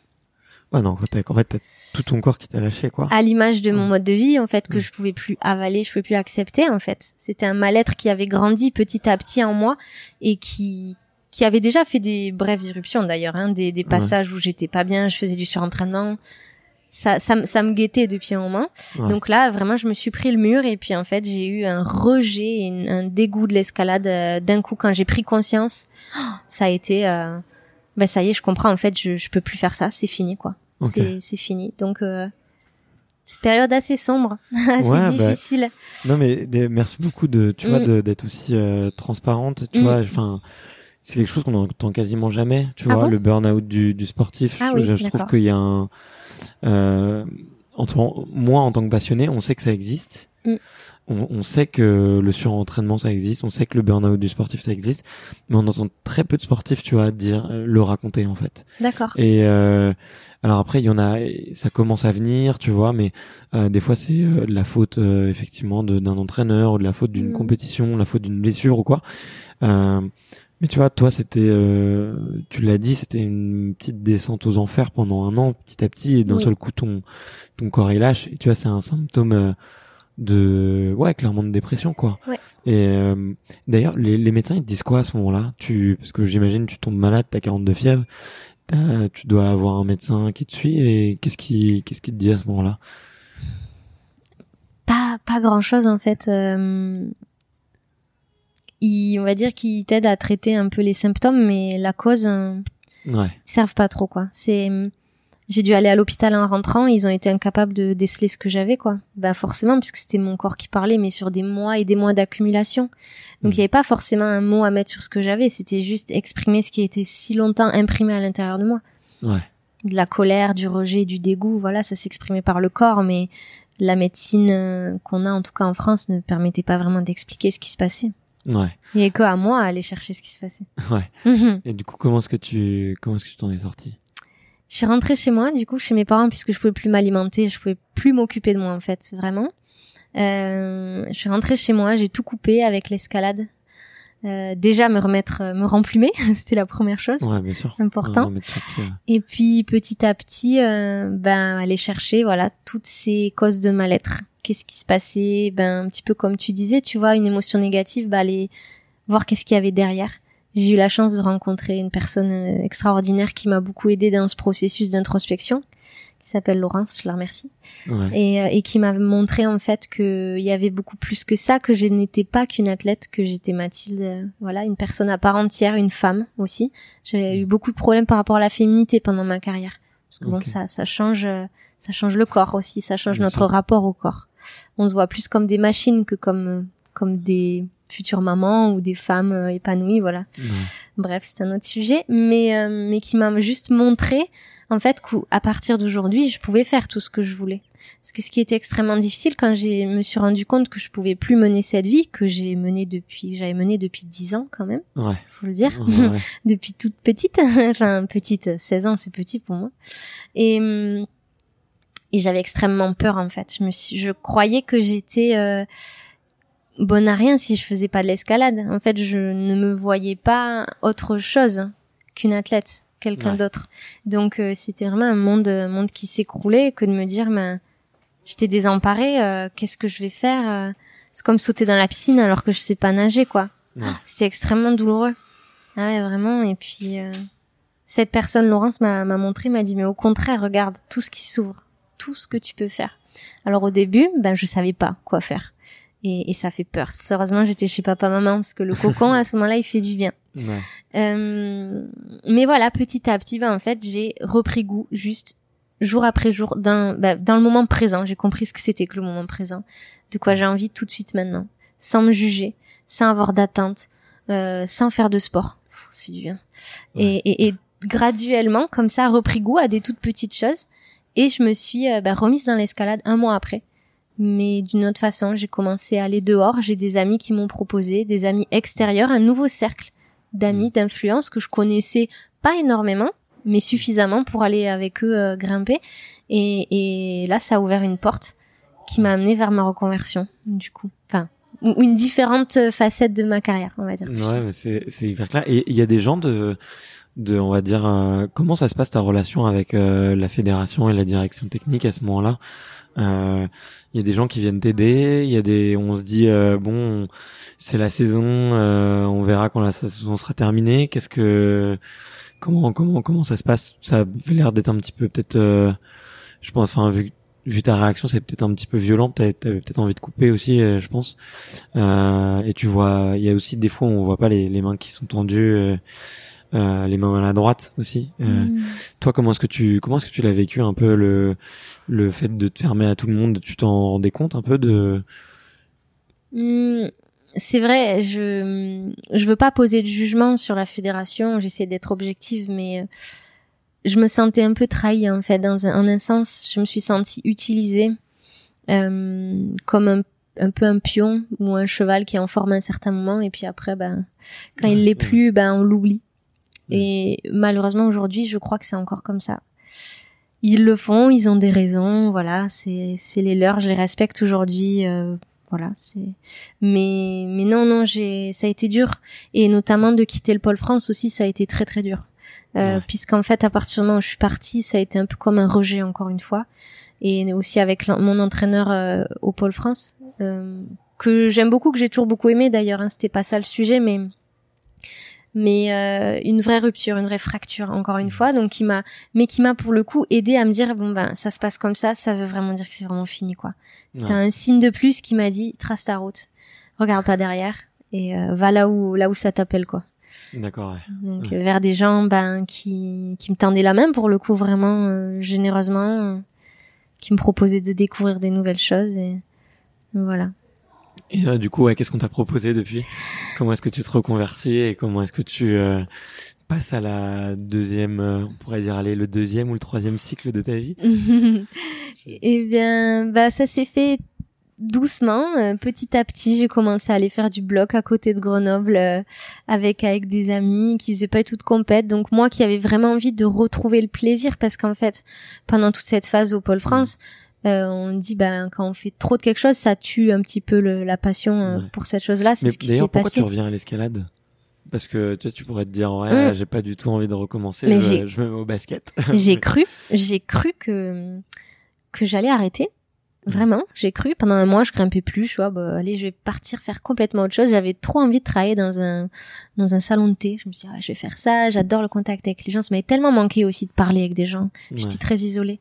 Ouais, non, en fait, t'as tout ton corps qui t'a lâché, quoi. à l'image de mon Ouais. mode de vie en fait que je pouvais plus avaler, je pouvais plus accepter en fait. C'était un mal-être qui avait grandi petit à petit en moi et qui qui avait déjà fait des brèves irruptions d'ailleurs, hein, des, des passages où j'étais pas bien, je faisais du surentraînement. Ça, ça, me- ça me guettait depuis un moment. Ouais. Donc là, vraiment, je me suis pris le mur et puis en fait, j'ai eu un rejet, une- un dégoût de l'escalade euh, d'un coup quand j'ai pris conscience. oh, ça a été, euh, ben ça y est, je comprends. En fait, je, je peux plus faire ça, c'est fini quoi. Ok. C'est, c'est fini. Donc euh, c'est période assez sombre, assez Ouais, bah, difficile. Non, mais des- merci beaucoup de, tu vois, Mm. de- d'être aussi euh, transparente. Tu Mm. vois, enfin, c'est quelque chose qu'on entend quasiment jamais. Tu Ah vois, bon le burn-out du, du sportif. Ah je, oui, je trouve qu'il y a un, euh, en tant- moi, en tant que passionné, on sait que ça existe. Mm. On, on sait que le surentraînement ça existe, on sait que le burn-out du sportif ça existe, mais on entend très peu de sportifs, tu vois, dire euh, le raconter en fait. D'accord. Et euh, alors après, il y en a, ça commence à venir, tu vois, mais euh, des fois c'est euh, de la faute euh, effectivement d'un entraîneur ou de la faute d'une Mhm. compétition, la faute d'une blessure ou quoi. Euh, mais tu vois, toi, c'était, euh, tu l'as dit, c'était une petite descente aux enfers pendant un an, petit à petit, et d'un Oui. seul coup, ton ton corps il lâche. Et tu vois, c'est un symptôme euh, de, ouais, clairement de dépression, quoi. Ouais. Et euh, d'ailleurs, les, les médecins ils te disent quoi à ce moment-là? Tu, parce que j'imagine, tu tombes malade, t'as 42 fièvres, t'as- tu dois avoir un médecin qui te suit. Et qu'est-ce qui, qu'est-ce qui te dit à ce moment-là? Pas pas grand chose en fait. Euh, il, on va dire qu'il t'aide à traiter un peu les symptômes, mais la cause euh, Ouais. ils servent pas trop quoi. C'est j'ai dû aller à l'hôpital en rentrant, ils ont été incapables de déceler ce que j'avais quoi. Bah forcément puisque c'était mon corps qui parlait mais sur des mois et des mois d'accumulation. Donc Mm. il y avait pas forcément un mot à mettre sur ce que j'avais, c'était juste exprimer ce qui était si longtemps imprimé à l'intérieur de moi. Ouais. De la colère, du rejet, du dégoût, voilà, ça s'exprimait par le corps mais la médecine euh, qu'on a en tout cas en France ne permettait pas vraiment d'expliquer ce qui se passait. Ouais. Il y avait que à moi à aller chercher ce qui se passait. Ouais. Mhm. Et du coup, comment est-ce que tu, comment est-ce que tu t'en es sorti Je suis rentrée chez moi, du coup, chez mes parents, puisque je pouvais plus m'alimenter, je pouvais plus m'occuper de moi, en fait, vraiment. Euh, je suis rentrée chez moi, j'ai tout coupé avec l'escalade. Euh, déjà me remettre, euh, me remplumer, c'était la première chose. Ouais, bien sûr. Important. Ouais. Et puis petit à petit, euh, ben aller chercher, voilà, toutes ces causes de mal-être. Qu'est-ce qui se passait Ben un petit peu comme tu disais, tu vois, une émotion négative, ben aller voir qu'est-ce qu'il y avait derrière. J'ai eu la chance de rencontrer une personne euh, extraordinaire qui m'a beaucoup aidé dans ce processus d'introspection, qui s'appelle Laurence, je la remercie, Ouais. et, euh, et qui m'a montré en fait qu'il y avait beaucoup plus que ça, que je n'étais pas qu'une athlète, que j'étais Mathilde, euh, voilà, une personne à part entière, une femme aussi. J'ai eu beaucoup de problèmes par rapport à la féminité pendant ma carrière. Parce que bon, ça, ça change, ça change le corps aussi, ça change Bien notre sûr. rapport au corps. On se voit plus comme des machines que comme, comme des futures mamans ou des femmes euh, épanouies, voilà. Bref, c'est un autre sujet, mais euh, mais qui m'a juste montré en fait qu'à partir d'aujourd'hui, je pouvais faire tout ce que je voulais. Parce que ce qui était extrêmement difficile quand j'ai me suis rendu compte que je pouvais plus mener cette vie que j'ai menée depuis j'avais menée depuis 10 ans quand même, Ouais. faut le dire, Ouais, ouais. depuis toute petite, enfin petite, 16 ans, c'est petit pour moi. Et hum, et j'avais extrêmement peur en fait. Je me suis je croyais que j'étais euh, bonne à rien si je faisais pas de l'escalade. En fait, je ne me voyais pas autre chose qu'une athlète, quelqu'un Ouais. d'autre. Donc euh, c'était vraiment un monde, un monde qui s'écroulait que de me dire, ben, j'étais désemparée. euh, Qu'est-ce que je vais faire euh, C'est comme sauter dans la piscine alors que je sais pas nager, quoi. Ouais. C'était extrêmement douloureux. Ah ouais, vraiment. Et puis euh, cette personne, Laurence, m'a m'a montré, m'a dit, mais au contraire, regarde tout ce qui s'ouvre, tout ce que tu peux faire. Alors au début, ben je savais pas quoi faire. et, et ça fait peur. Heureusement, j'étais chez papa maman parce que le cocon à ce moment-là, il fait du bien. Ouais. Euh, mais voilà, petit à petit, ben, en fait, j'ai repris goût juste jour après jour dans, ben, dans le moment présent. J'ai compris ce que c'était que le moment présent, de quoi j'ai envie tout de suite maintenant, sans me juger, sans avoir d'attente, euh, sans faire de sport. Pff, ça fait du bien. Et, et, et graduellement, comme ça, repris goût à des toutes petites choses. Et je me suis euh, ben, remise dans l'escalade un mois après. Mais d'une autre façon, j'ai commencé à aller dehors. J'ai des amis qui m'ont proposé, des amis extérieurs, un nouveau cercle d'amis, d'influence que je connaissais pas énormément, mais suffisamment pour aller avec eux euh, grimper. Et, et là, ça a ouvert une porte qui m'a amené vers ma reconversion, du coup. Enfin, ou une différente facette de ma carrière, on va dire. Ouais, c'est hyper clair. Et il y a des gens de de on va dire euh, comment ça se passe ta relation avec euh, la fédération et la direction technique à ce moment-là? Euh, Il y a des gens qui viennent t'aider. Il y a des on se dit euh, bon c'est la saison, euh, on verra quand la saison sera terminée. Qu'est-ce que comment comment comment ça se passe? Ça avait l'air d'être un petit peu peut-être je pense enfin vu vu ta réaction, c'est peut-être un petit peu violent. T'avais avais, peut-être envie de couper aussi, euh, je pense. Euh, et tu vois, il y a aussi des fois où on voit pas les, les mains qui sont tendues, euh, euh les mains à la droite aussi. Mm. Toi, comment est-ce que tu comment est-ce que tu l'as vécu un peu le le fait de te fermer à tout le monde? Tu t'en rendais compte un peu de? Mm, C'est vrai, je je veux pas poser de jugement sur la fédération. J'essaie d'être objective, mais je me sentais un peu trahie en fait dans un, en un sens je me suis sentie utilisée euh, comme un, un, peu un pion ou un cheval qui est en forme à un certain moment et puis après ben quand il l'est plus ben on l'oublie et malheureusement aujourd'hui je crois que c'est encore comme ça. Ils le font ils ont des raisons voilà c'est c'est les leurs je les respecte aujourd'hui euh, voilà c'est mais mais non non j'ai ça a été dur. Et notamment de quitter le pôle France aussi ça a été très très dur. Euh, puisqu'en fait à partir du moment où je suis partie, ça a été un peu comme un rejet encore une fois, et aussi avec mon entraîneur euh, au Pôle France, euh, que j'aime beaucoup, que j'ai toujours beaucoup aimé d'ailleurs. Hein, C'était pas ça le sujet, mais mais euh, une vraie rupture, une vraie fracture encore une fois, donc qui m'a, mais qui m'a pour le coup aidé à me dire bon ben ça se passe comme ça, ça veut vraiment dire que c'est vraiment fini quoi. C'était un signe de plus qui m'a dit trace ta route, regarde pas derrière et va là où là où ça t'appelle quoi. D'accord. Donc euh, vers des gens ben qui qui me tendaient la main pour le coup vraiment euh, généreusement, euh, qui me proposaient de découvrir des nouvelles choses et voilà. Et du coup, ouais, qu'est-ce qu'on t'a proposé depuis? Comment est-ce que tu te reconvertis et comment est-ce que tu passes à la deuxième, on pourrait dire aller le deuxième ou le troisième cycle de ta vie? Eh bien, bah ça s'est fait doucement, euh, petit à petit, j'ai commencé à aller faire du bloc à côté de Grenoble euh, avec avec des amis qui faisaient pas tout de compète. Donc moi qui avais vraiment envie de retrouver le plaisir parce qu'en fait, pendant toute cette phase au Pôle France, euh, on dit ben quand on fait trop de quelque chose, ça tue un petit peu le, la passion pour cette chose-là. C'est ce qui passé. Pourquoi tu reviens à l'escalade? Parce que tu, tu pourrais te dire ouais mm. j'ai pas du tout envie de recommencer Mais je, je me mets au basket j'ai cru j'ai cru que que j'allais arrêter Vraiment, j'ai cru. Pendant un mois, je grimpais plus. Je vois, bah, allez, je vais partir faire complètement autre chose. J'avais trop envie de travailler dans un dans un salon de thé. Je me suis dit, ah, je vais faire ça. J'adore le contact avec les gens. Ça m'avait tellement manqué aussi de parler avec des gens. J'étais très isolée.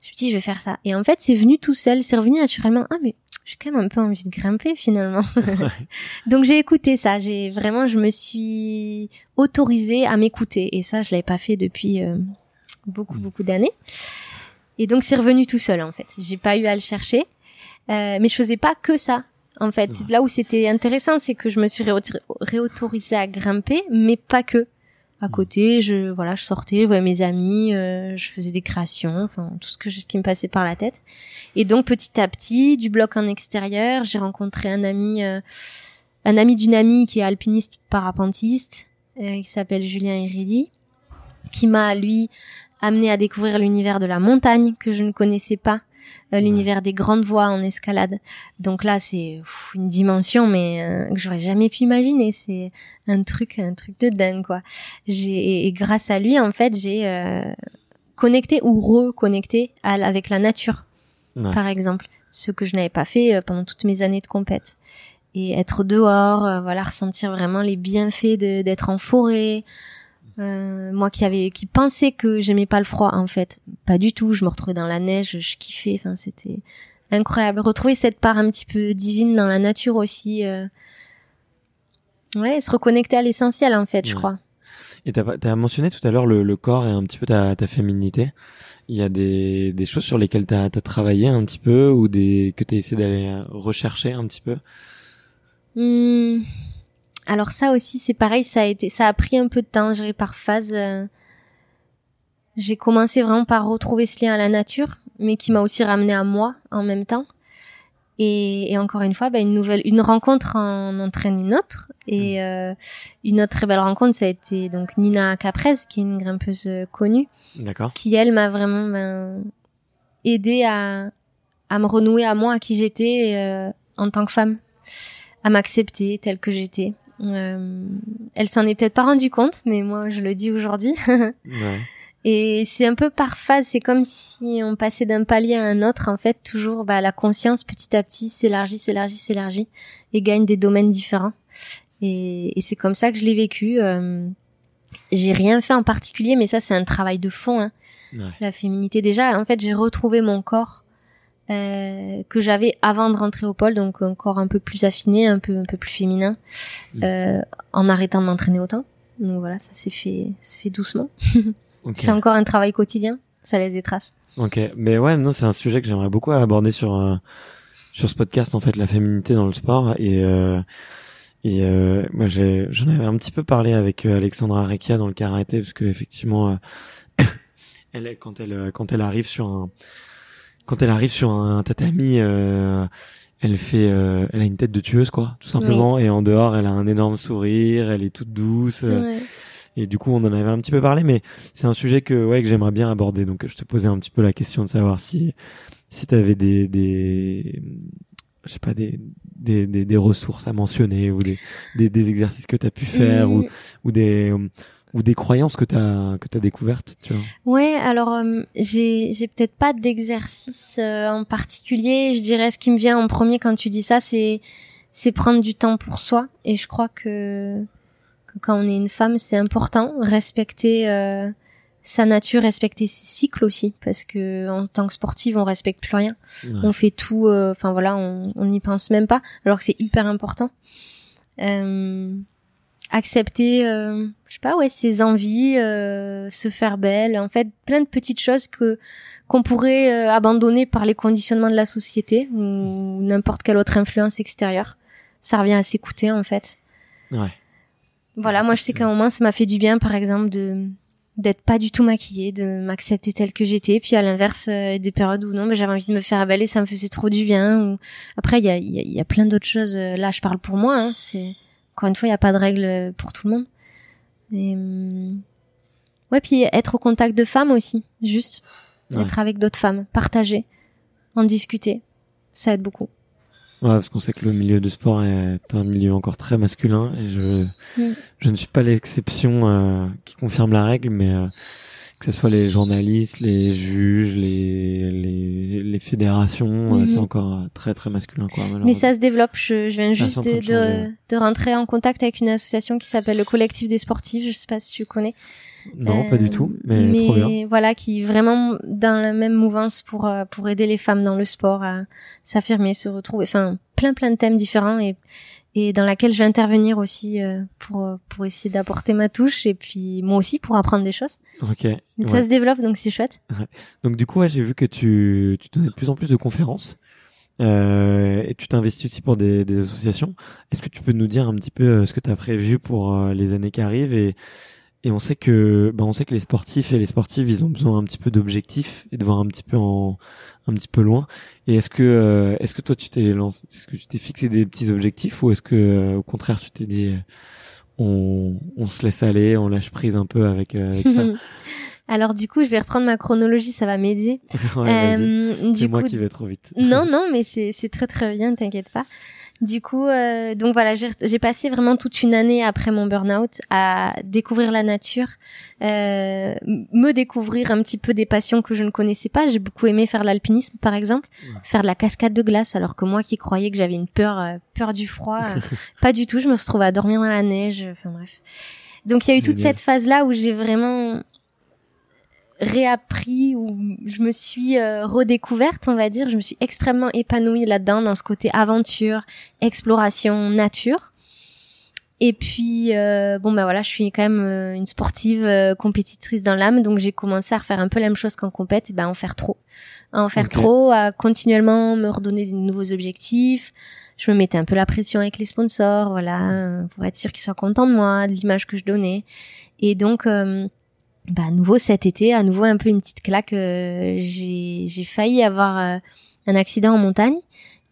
Je me suis dit, je vais faire ça. Et en fait, c'est venu tout seul. C'est revenu naturellement. Ah, mais j'ai quand même un peu envie de grimper finalement. Donc j'ai écouté ça. J'ai vraiment, je me suis autorisée à m'écouter. Et ça, je l'avais pas fait depuis euh, beaucoup mm. beaucoup d'années. Et donc c'est revenu tout seul en fait. J'ai pas eu à le chercher, euh, mais je faisais pas que ça. En fait, c'est là où c'était intéressant, c'est que je me suis réautorisée à grimper, mais pas que. À mmh. côté, je voilà, je sortais, je voyais mes amis, euh, je faisais des créations, enfin tout ce que qui me passait par la tête. Et donc petit à petit, du bloc en extérieur, j'ai rencontré un ami, euh, un ami d'une amie qui est alpiniste parapentiste, euh, qui s'appelle Julien Irilli, qui m'a lui amené à découvrir l'univers de la montagne que je ne connaissais pas, euh, l'univers des grandes voies en escalade. Donc là, c'est une dimension mais euh, que j'aurais jamais pu imaginer. C'est un truc, un truc de dingue quoi. J'ai et grâce à lui, en fait, j'ai euh, connecté ou reconnecté avec la nature, par exemple, ce que je n'avais pas fait pendant toutes mes années de compète. Et être dehors, voilà, ressentir vraiment les bienfaits d'être en forêt, euh, moi qui avait qui pensais que j'aimais pas le froid en fait pas du tout je me retrouvais dans la neige je kiffais enfin c'était incroyable. Retrouver cette part un petit peu divine dans la nature aussi. Euh... Ouais, se reconnecter à l'essentiel en fait, je crois. Et t'as as mentionné tout à l'heure le, le, corps et un petit peu ta, ta féminité. Il y a des, des choses sur lesquelles t'as as travaillé un petit peu ou des que t'as essayé d'aller rechercher un petit peu? Mmh. Alors ça aussi c'est pareil, ça a été, ça a pris un peu de temps, je par phase. Euh, j'ai commencé vraiment par retrouver ce lien à la nature, mais qui m'a aussi ramené à moi en même temps. Et, et encore une fois, bah, une nouvelle, une rencontre en entraîne une autre. Et mm. euh, une autre très belle rencontre, ça a été donc Nina Caprez, qui est une grimpeuse euh, connue, d'accord, qui elle m'a vraiment ben, aidé à à me renouer à moi, à qui j'étais euh, en tant que femme, à m'accepter telle que j'étais. Euh, elle s'en est peut-être pas rendue compte, mais moi je le dis aujourd'hui. ouais. Et c'est un peu par phase, c'est comme si on passait d'un palier à un autre. En fait, toujours, bah, la conscience petit à petit s'élargit, s'élargit, s'élargit et gagne des domaines différents. Et, et c'est comme ça que je l'ai vécu. Euh, j'ai rien fait en particulier, mais ça, c'est un travail de fond. Hein. La féminité, déjà, en fait, j'ai retrouvé mon corps euh, que j'avais avant de rentrer au pôle, donc un corps un peu plus affiné, un peu un peu plus féminin, euh, en arrêtant de m'entraîner autant. Donc voilà, ça s'est fait, fait doucement. C'est encore un travail quotidien, ça laisse des traces. Ok, mais ouais, non, c'est un sujet que j'aimerais beaucoup aborder sur euh, sur ce podcast en fait, la féminité dans le sport et euh, et euh, moi j'en avais un petit peu parlé avec euh, Alexandra Rekia dans le karaté parce que effectivement elle quand elle quand elle arrive sur un quand elle arrive sur un tatami elle fait elle a une tête de tueuse quoi tout simplement et en dehors elle a un énorme sourire elle est toute douce ouais. Et du coup, on en avait un petit peu parlé, mais c'est un sujet que ouais que j'aimerais bien aborder. Donc, je te posais un petit peu la question de savoir si si t'avais des des je sais pas des des, des, des ressources à mentionner ou des des, des exercices que t'as pu faire ou ou des ou des croyances que t'as que t'as découvertes tu vois. Ouais alors euh, j'ai j'ai peut-être pas d'exercice euh, en particulier. Je dirais ce qui me vient en premier quand tu dis ça c'est c'est prendre du temps pour soi. Et je crois que quand on est une femme, c'est important. Respecter euh, sa nature, respecter ses cycles aussi, parce que en tant que sportive, on respecte plus rien. On fait tout, euh, enfin voilà, on n'y pense même pas, alors que c'est hyper important. Euh, accepter, euh, je sais pas, ouais, ses envies, se faire belle, en fait, plein de petites choses que qu'on pourrait abandonner par les conditionnements de la société ou n'importe quelle autre influence extérieure. Ça revient à s'écouter en fait. Ouais. Voilà, moi je sais qu'à un moment ça m'a fait du bien, par exemple, de d'être pas du tout maquillée, de m'accepter telle que j'étais. Puis à l'inverse, euh, des périodes où non, mais j'avais envie de me faire abaler, ça me faisait trop du bien. Ou... Après, il y a, y, y a plein d'autres choses. Euh, là, je parle pour moi. Hein, c'est encore une fois, il y a pas de règles pour tout le monde. Et... Hum, ouais, puis être au contact de femmes aussi, juste être avec d'autres femmes, partager, en discuter, ça aide beaucoup. Ouais, parce qu'on sait que le milieu de sport est un milieu encore très masculin et je mm. je ne suis pas l'exception euh, qui confirme la règle, mais euh, que ce soit les journalistes, les juges, les les, les fédérations, euh, c'est mm-hmm. encore très très masculin quoi. Mais ça se développe. Je, je viens juste de, de, de, rentrer en contact avec une association qui s'appelle le collectif des sportifs. Je sais pas si tu connais. Non, pas du tout, mais, mais trop bien. voilà, qui vraiment dans la même mouvance pour euh, pour aider les femmes dans le sport à s'affirmer, se retrouver, enfin plein plein de thèmes différents et et dans laquelle je vais intervenir aussi euh, pour pour essayer d'apporter ma touche et puis moi aussi pour apprendre des choses. Ok. Ça se développe donc c'est chouette. Donc du coup, ouais, j'ai vu que tu tu donnais de plus en plus de conférences. Euh, et tu t'investis aussi pour des, des associations. Est-ce que tu peux nous dire un petit peu euh, ce que tu as prévu pour les années qui arrivent et et on sait que, bah, on sait que les sportifs et les sportives, ils ont besoin un petit peu d'objectifs et de voir un petit peu en, un petit peu loin. Et est-ce que, euh, est-ce que toi, tu t'es lancé, est-ce que tu t'es fixé des petits objectifs ou est-ce que, euh, au contraire, tu t'es dit, on, on se laisse aller, on lâche prise un peu avec, euh, avec ça? Alors du coup, je vais reprendre ma chronologie, ça va m'aider. ouais, c'est moi qui vais trop vite. non, non, mais c'est c'est très très bien, t'inquiète pas. Du coup, euh, donc voilà, j'ai passé vraiment toute une année après mon burn-out à découvrir la nature, euh, me découvrir un petit peu des passions que je ne connaissais pas. J'ai beaucoup aimé faire l'alpinisme, par exemple, faire de la cascade de glace, alors que moi qui croyais que j'avais une peur, euh, peur du froid, euh, pas du tout. Je me retrouve à dormir dans la neige. Enfin bref. Donc il y a eu toute cette phase là où j'ai vraiment réappris ou je me suis euh, redécouverte, on va dire. Je me suis extrêmement épanouie là-dedans, dans ce côté aventure, exploration, nature. Et puis euh, bon ben voilà, je suis quand même euh, une sportive compétitrice dans l'âme, donc j'ai commencé à refaire un peu la même chose qu'en compète, et ben en faire trop, à en faire trop, à continuellement me redonner de nouveaux objectifs. Je me mettais un peu la pression avec les sponsors, voilà, pour être sûr qu'ils soient contents de moi, de l'image que je donnais. Et donc bah, à nouveau cet été, à nouveau un peu une petite claque. Euh, j'ai, j'ai failli avoir euh, un accident en montagne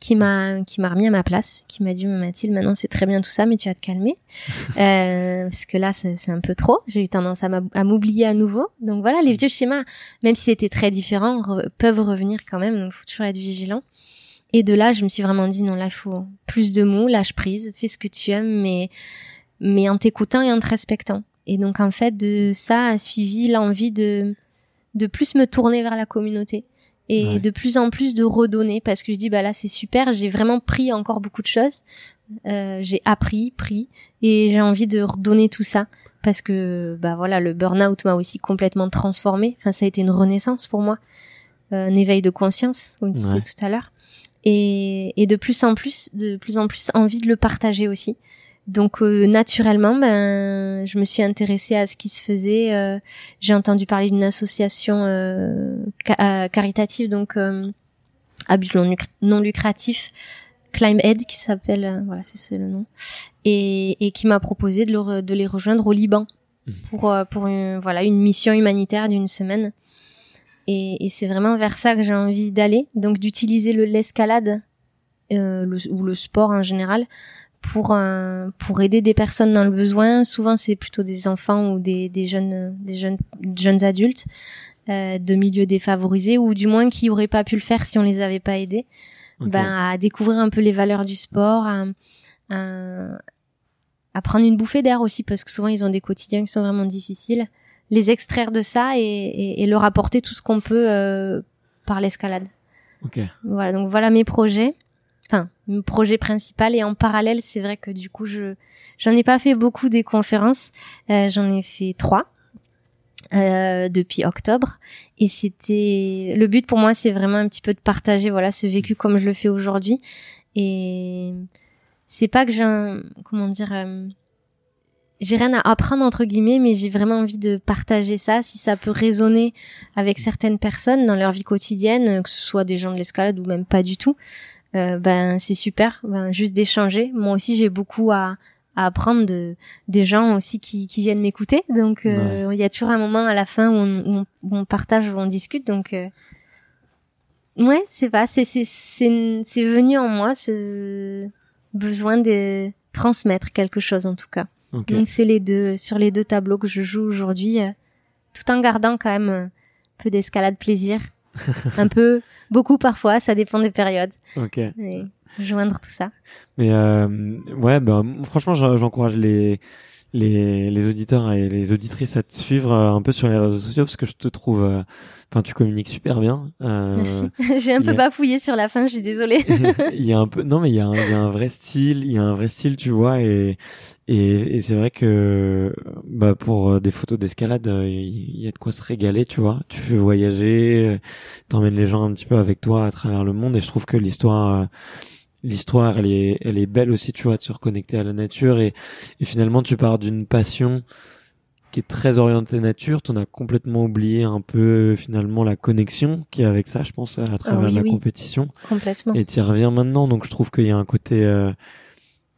qui m'a qui m'a remis à ma place, qui m'a dit Mathilde, maintenant c'est très bien tout ça, mais tu vas te calmer euh, parce que là c'est, un peu trop. J'ai eu tendance à, m'oublier à nouveau. Donc voilà, les vieux schémas, même si c'était très différent, peuvent revenir quand même. Donc faut toujours être vigilant. Et de là, je me suis vraiment dit non, là il faut plus de mots, lâche prise, fais ce que tu aimes, mais mais en t'écoutant et en te respectant. Et donc en fait de ça a suivi l'envie de de plus me tourner vers la communauté et de plus en plus de redonner parce que je dis bah là c'est super, j'ai vraiment pris encore beaucoup de choses, euh, j'ai appris, pris et j'ai envie de redonner tout ça parce que bah voilà le burn-out m'a aussi complètement transformé. Enfin ça a été une renaissance pour moi, euh, un éveil de conscience comme tu disais tout à l'heure. Et, et de plus en plus de plus en plus envie de le partager aussi donc euh, naturellement, ben, je me suis intéressée à ce qui se faisait. Euh, j'ai entendu parler d'une association euh, caritative, donc à but non, lucratif, Climb Aid, qui s'appelle, voilà, c'est le nom, et, et qui m'a proposé de, de, les rejoindre au Liban mmh. pour pour une, voilà une mission humanitaire d'une semaine. Et, et c'est vraiment vers ça que j'ai envie d'aller, donc d'utiliser l'escalade ou le sport en général pour pour aider des personnes dans le besoin. Souvent, c'est plutôt des enfants ou des, des jeunes des jeunes jeunes adultes euh, de milieux défavorisés ou du moins qui auraient pas pu le faire si on les avait pas aidés. Ben à découvrir un peu les valeurs du sport, à, à, prendre une bouffée d'air aussi parce que souvent ils ont des quotidiens qui sont vraiment difficiles. Les extraire de ça et, et, et leur apporter tout ce qu'on peut euh, par l'escalade. Okay. Voilà, donc voilà mes projets enfin projet principal et en parallèle. C'est vrai que du coup je j'en ai pas fait beaucoup des conférences. Euh, j'en ai fait trois euh, depuis octobre. Et c'était le but pour moi c'est vraiment un petit peu de partager voilà ce vécu comme je le fais aujourd'hui. Et c'est pas que j'ai un comment dire euh, j'ai rien à apprendre entre guillemets, mais j'ai vraiment envie de partager ça, si ça peut résonner avec certaines personnes dans leur vie quotidienne, que ce soit des gens de l'escalade ou même pas du tout. Euh, ben c'est super, ben, juste d'échanger. Moi aussi j'ai beaucoup à, à apprendre de des gens aussi qui, qui viennent m'écouter. Donc euh, il y a toujours un moment à la fin où on, on, partage, où on discute. Donc euh, ouais, c'est pas, c'est c'est c'est c'est venu en moi ce besoin de transmettre quelque chose en tout cas. Donc c'est les deux sur les deux tableaux que je joue aujourd'hui, tout en gardant quand même un peu d'escalade plaisir un peu, beaucoup parfois, ça dépend des périodes. Ok. joindre tout ça. Mais euh, ouais, bah, franchement, j'encourage les les, les auditeurs et les auditrices à te suivre euh, un peu sur les réseaux sociaux parce que je te trouve, euh, enfin, tu communiques super bien. Euh, Merci. J'ai un peu bafouillé sur la fin, je suis désolée. il y a un peu, non mais il y, a un, il y a un vrai style, il y a un vrai style, tu vois, et et, et c'est vrai que bah pour des photos d'escalade, il y a de quoi se régaler, tu vois. Tu fais voyager, t'emmènes les gens un petit peu avec toi à travers le monde, et je trouve que l'histoire l'histoire elle est elle est belle aussi tu vois de se reconnecter à la nature et, et finalement tu pars d'une passion qui est très orientée nature. Tu en as complètement oublié un peu finalement la connexion qui est avec ça je pense à travers la compétition. Complètement. Et tu y reviens maintenant donc je trouve qu'il y a un côté euh,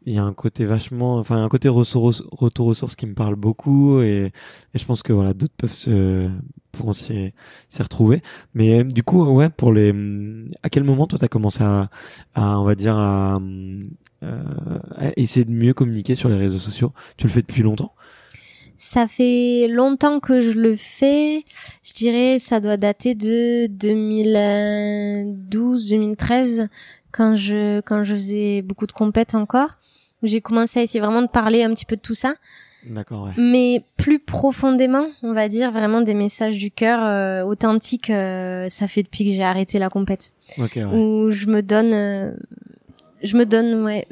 il y a un côté vachement enfin un côté retour aux sources qui me parle beaucoup et, et je pense que voilà d'autres peuvent se pourront s'y retrouver. Mais du coup ouais pour les à quel moment toi t'as commencé à, à on va dire à, euh, à, essayer de mieux communiquer sur les réseaux sociaux? Tu le fais depuis longtemps? Ça fait longtemps que je le fais. Je dirais ça doit dater de 2012, 2013 quand je quand je faisais beaucoup de compètes encore j'ai commencé à essayer vraiment de parler un petit peu de tout ça. D'accord. Ouais. Mais plus profondément, on va dire vraiment des messages du cœur euh, authentiques. Euh, ça fait depuis que j'ai arrêté la compète, okay, ouais. où je me donne, euh, je me donne ouais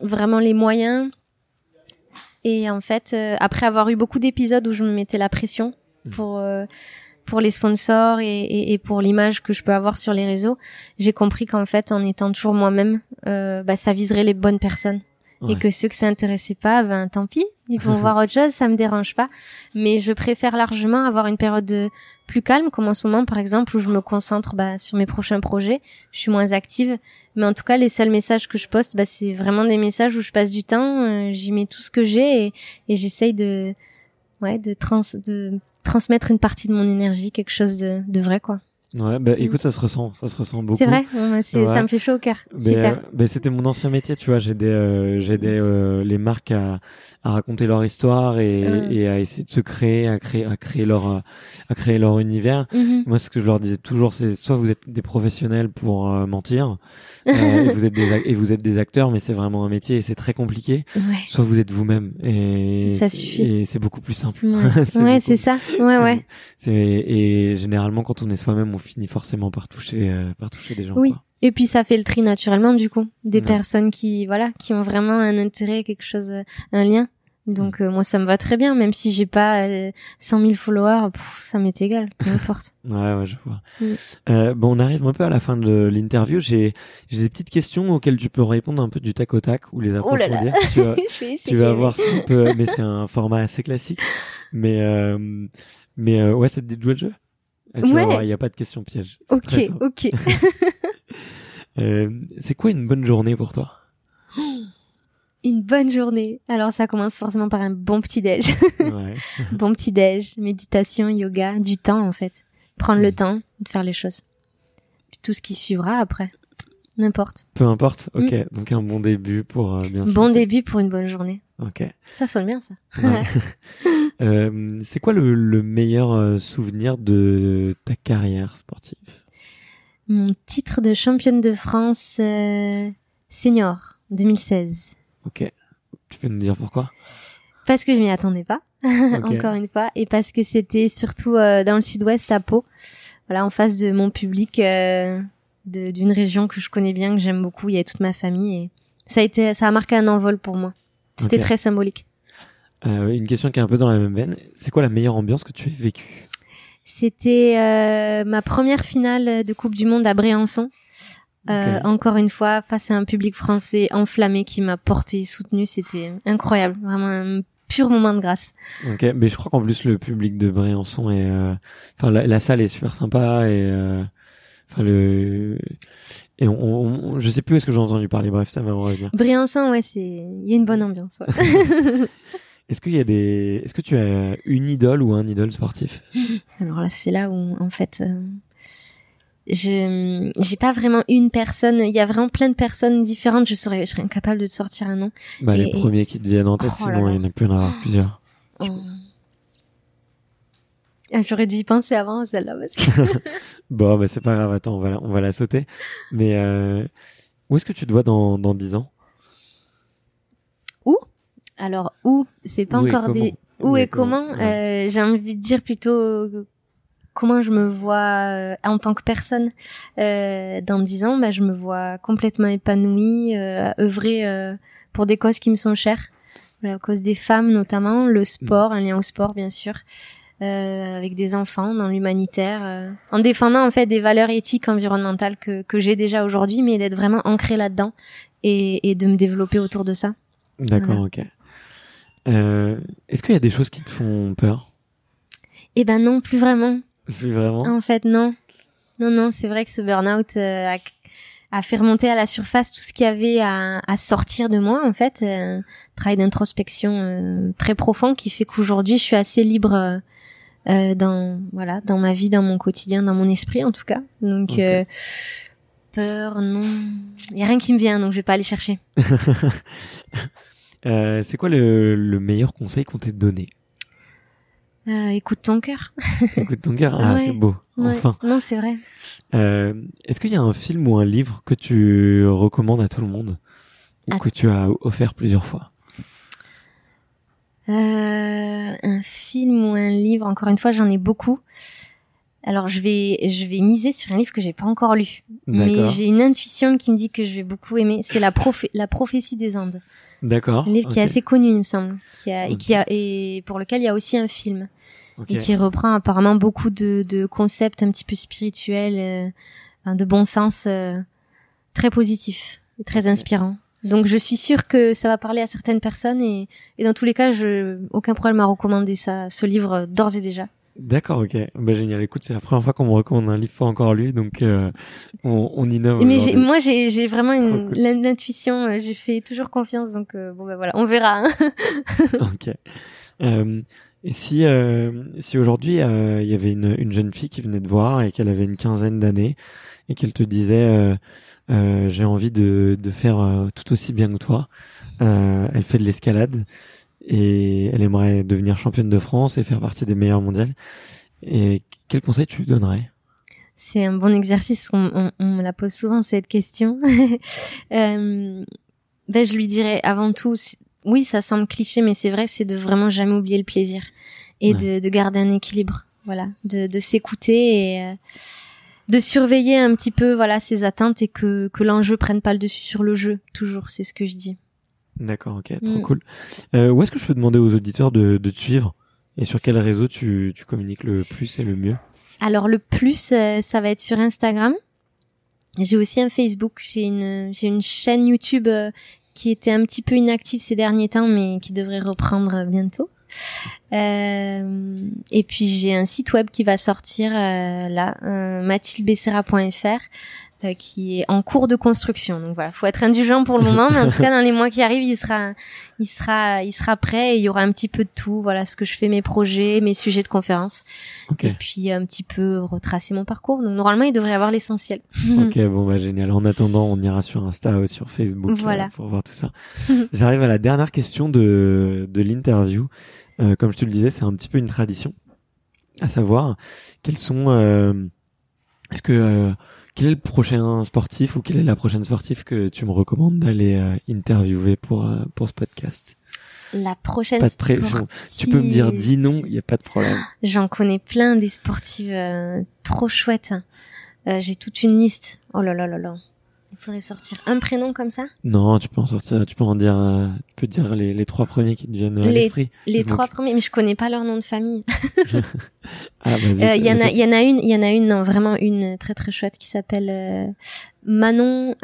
vraiment les moyens. Et en fait, après avoir eu beaucoup d'épisodes où je me mettais la pression mmh. pour pour les sponsors et, et, et pour l'image que je peux avoir sur les réseaux, j'ai compris qu'en fait, en étant toujours moi-même, euh, bah, ça viserait les bonnes personnes. Et que ceux que ça intéressait pas, ben tant pis, ils vont voir autre chose, ça me dérange pas. Mais je préfère largement avoir une période de plus calme, comme en ce moment par exemple, où je me concentre bah, sur mes prochains projets. Je suis moins active, mais en tout cas les seuls messages que je poste, bah, c'est vraiment des messages où je passe du temps, euh, j'y mets tout ce que j'ai et, et j'essaye de, ouais, de trans, de transmettre une partie de mon énergie, quelque chose de, de vrai quoi. Ouais, bah écoute, ça se ressent, ça se ressent beaucoup. C'est vrai, ouais, ça me fait chaud au cœur. Mais, Super. euh, mais c'était mon ancien métier, tu vois. J'aidais, euh, j'aidais euh, les marques à, à raconter leur histoire et, Mm. et à essayer de se créer, à créer, à créer leur, à créer leur univers. Mhm. Moi, ce que je leur disais toujours, c'est soit vous êtes des professionnels pour euh, mentir, euh, et vous êtes des et vous êtes des acteurs, mais c'est vraiment un métier et c'est très compliqué. Ouais. Soit vous êtes vous-même et Ça suffit. Et c'est beaucoup plus simple. Ouais, C'est ça. Ouais, ouais. Et généralement quand on est soi-même, on finit forcément par toucher, euh, par toucher des gens. Oui. quoi. Et puis ça fait le tri naturellement du coup des Ouais. personnes qui voilà qui ont vraiment un intérêt, quelque chose, euh, un lien. Donc euh, moi ça me va très bien, même si j'ai pas euh, 100 000 followers, pff, ça m'est égal, peu importe. Ouais, ouais, je vois. Mm. Bon, on arrive un peu à la fin de l'interview. J'ai, j'ai des petites questions auxquelles tu peux répondre un peu du tac au tac ou les Oh là là. approfondir. Tu vas, vais essayer, tu vas mais- voir, c'est un peu, mais c'est un format assez classique. Mais, mais ouais, ça te dit de jouer le jeu? Tu Ouais. il n'y a pas de. C'est très Ok, ok. Euh, c'est quoi une bonne journée pour toi? Une bonne journée. Alors ça commence forcément par un bon petit déj, Ouais. bon petit déj, méditation, yoga, du temps en fait. Prendre le temps de faire les choses. Puis tout ce qui suivra après. N'importe. Peu importe. Ok. Donc un bon début pour euh, bien. Mm. Bon début pour une bonne journée. Ok. Ça sonne bien ça. Ouais. Euh, c'est quoi le, le meilleur euh, souvenir de ta carrière sportive? Mon titre de championne de France euh, senior 2016. Ok. Tu peux nous dire pourquoi? Parce que je m'y attendais pas, encore une fois, et parce que c'était surtout euh, dans le sud-ouest à Pau, voilà, en face de mon public, euh, d'une région que je connais bien, que j'aime beaucoup. Il y avait toute ma famille et ça a été, ça a marqué un envol pour moi. C'était très symbolique. Euh, Une question qui est un peu dans la même veine. C'est quoi la meilleure ambiance que tu aies vécue? C'était euh, ma première finale de Coupe du Monde à Briançon. Euh. Encore une fois, face à un public français enflammé qui m'a porté, soutenu, c'était incroyable, vraiment un pur moment de grâce. Ok. Mais je crois qu'en plus le public de Briançon est, euh, enfin la, la salle est super sympa et, euh, enfin le, et on, on- je sais plus où est-ce que j'ai entendu parler. Bref, ça va me revenir. Briançon, ouais, c'est, il y a une bonne ambiance. ouais. Est-ce qu'il y a des, est-ce que tu as une idole ou un idole sportif? Alors là, c'est là où, en fait, euh, je, j'ai pas vraiment une personne. Il y a vraiment plein de personnes différentes. Je serais, je serais incapable de te sortir un nom. Bah les Et- premiers qui te viennent en tête, Oh sinon là. il y en a peut y en avoir plusieurs. Oh. J'aurais dû y penser avant celle-là parce que Bon, bah c'est pas grave. Attends, on va, la- on va la sauter. Mais euh, où est-ce que tu te vois dans dans dix ans? Alors où? C'est pas Où encore des où et comment, ouais. euh, j'ai envie de dire plutôt comment je me vois euh, en tant que personne. Euh, dans dix ans bah, je me vois complètement épanouie euh, à œuvrer euh, pour des causes qui me sont chères. La cause des femmes notamment le sport un lien au sport bien sûr euh, avec des enfants dans l'humanitaire euh, en défendant en fait des valeurs éthiques environnementales que que j'ai déjà aujourd'hui mais d'être vraiment ancrée là-dedans et, et de me développer autour de ça D'accord, ok. Euh, est-ce qu'il y a des choses qui te font peur? Eh ben non plus vraiment Plus vraiment? En fait, non. Non, non, c'est vrai que ce burn-out euh, a, a fait remonter à la surface tout ce qu'il y avait à, à sortir de moi, en fait. euh, Un travail d'introspection euh, très profond qui fait qu'aujourd'hui, je suis assez libre euh, dans voilà dans ma vie, dans mon quotidien, dans mon esprit, en tout cas. Donc, euh, peur, non. Il y a rien qui me vient, donc je vais pas aller chercher. Euh, C'est quoi le, le meilleur conseil qu'on t'ait donné? Euh, écoute ton cœur. Écoute ton cœur, ah Ouais. c'est beau, Ouais. enfin. Non, c'est vrai. Euh, Est-ce qu'il y a un film ou un livre que tu recommandes à tout le monde? Ou À- que tu as offert plusieurs fois? Un film ou un livre, encore une fois, j'en ai beaucoup. Alors je vais je vais miser sur un livre que j'ai pas encore lu, mais j'ai une intuition qui me dit que je vais beaucoup aimer. C'est la prophé- la prophétie des Andes, D'accord. un livre qui est assez connu, il me semble, qui a, et qui a et pour lequel il y a aussi un film. et qui reprend apparemment beaucoup de, de, concepts un petit peu spirituels, euh, de bon sens, euh, très positifs et très inspirants. Donc je suis sûre que ça va parler à certaines personnes et, et dans tous les cas, je, aucun problème à recommander ça, ce livre d'ores et déjà. D'accord, ok. Bah, génial. Écoute, c'est la première fois qu'on me recommande un livre pas encore lu, donc euh, on, on innove. Mais moi, j'ai, j'ai vraiment une, l'intuition. Euh, j'ai fait toujours confiance, donc euh, bon ben voilà, on verra. Hein. ok. Euh, et si si aujourd'hui il y avait une, une jeune fille qui venait te voir et qu'elle avait une quinzaine d'années et qu'elle te disait j'ai envie de de faire tout aussi bien que toi, elle fait de l'escalade et elle aimerait devenir championne de France et faire partie des meilleures mondiales. Et quel conseil tu lui donnerais? C'est un bon exercice. On, on, me la pose souvent cette question. euh, ben je lui dirais avant tout, oui, ça semble cliché, mais c'est vrai, c'est de vraiment jamais oublier le plaisir et de, de, garder un équilibre. Voilà, de, de s'écouter et euh, de surveiller un petit peu voilà ses attentes et que que l'enjeu prenne pas le dessus sur le jeu. Toujours, c'est ce que je dis. D'accord, ok, trop mm. cool. Euh, où est-ce que je peux demander aux auditeurs de, de te suivre et sur quel réseau tu, tu communiques le plus et le mieux? Alors le plus, euh, ça va être sur Instagram. J'ai aussi un Facebook. J'ai une j'ai une chaîne YouTube euh, qui était un petit peu inactive ces derniers temps, mais qui devrait reprendre bientôt. Euh, et puis j'ai un site web qui va sortir là, mathildebessera.fr euh, qui est en cours de construction. Donc voilà, faut être indulgent pour le moment, mais en tout cas dans les mois qui arrivent, il sera, il sera, il sera prêt. Et il y aura un petit peu de tout. Voilà, ce que je fais, mes projets, mes sujets de conférence, et puis un petit peu retracer mon parcours. Donc normalement, il devrait y avoir l'essentiel. ok, bon bah génial. En attendant, on ira sur Insta ou sur Facebook euh, pour voir tout ça. J'arrive à la dernière question de de l'interview. Euh, comme je te le disais, c'est un petit peu une tradition, à savoir quels sont. Euh, est-ce que quel est le prochain sportif ou quelle est la prochaine sportive que tu me recommandes d'aller euh, interviewer pour euh, pour ce podcast? La prochaine pas de pression. Tu peux me dire dis non, il y a pas de problème. J'en connais plein des sportives euh, trop chouettes. J'ai toute une liste. Oh là là là là. Il faudrait sortir un prénom comme ça? Non, tu peux en sortir, tu peux en dire, euh, tu peux dire les, les trois premiers qui te viennent à l'esprit. Les trois premiers, mais je connais pas leur nom de famille. ah, il euh, y en a, il y en a une, il y en a une, non, vraiment une très très chouette qui s'appelle euh, Manon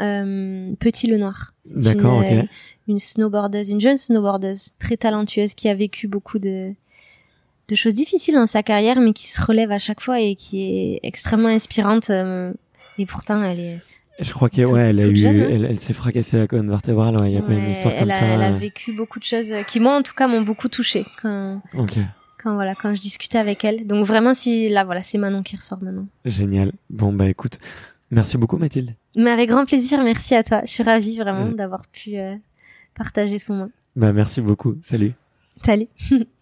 Petit Le Noir. D'accord, ok. Une snowboardeuse, une jeune snowboardeuse très talentueuse qui a vécu beaucoup de de choses difficiles dans sa carrière, mais qui se relève à chaque fois et qui est extrêmement inspirante. et pourtant, elle est je crois qu'elle ouais, elle a eu, hein. elle, elle s'est fracassée la colonne vertébrale. Il ouais, y a pas une histoire comme ça. Elle a vécu beaucoup de choses qui moi en tout cas m'ont beaucoup touchée quand. Quand voilà, quand je discutais avec elle. Donc vraiment, si là voilà, c'est Manon qui ressort maintenant. Génial. Bon bah écoute, merci beaucoup Mathilde. Mais avec grand plaisir, merci à toi. Je suis ravie vraiment d'avoir pu euh, partager ce moment. Bah merci beaucoup. Salut. Salut.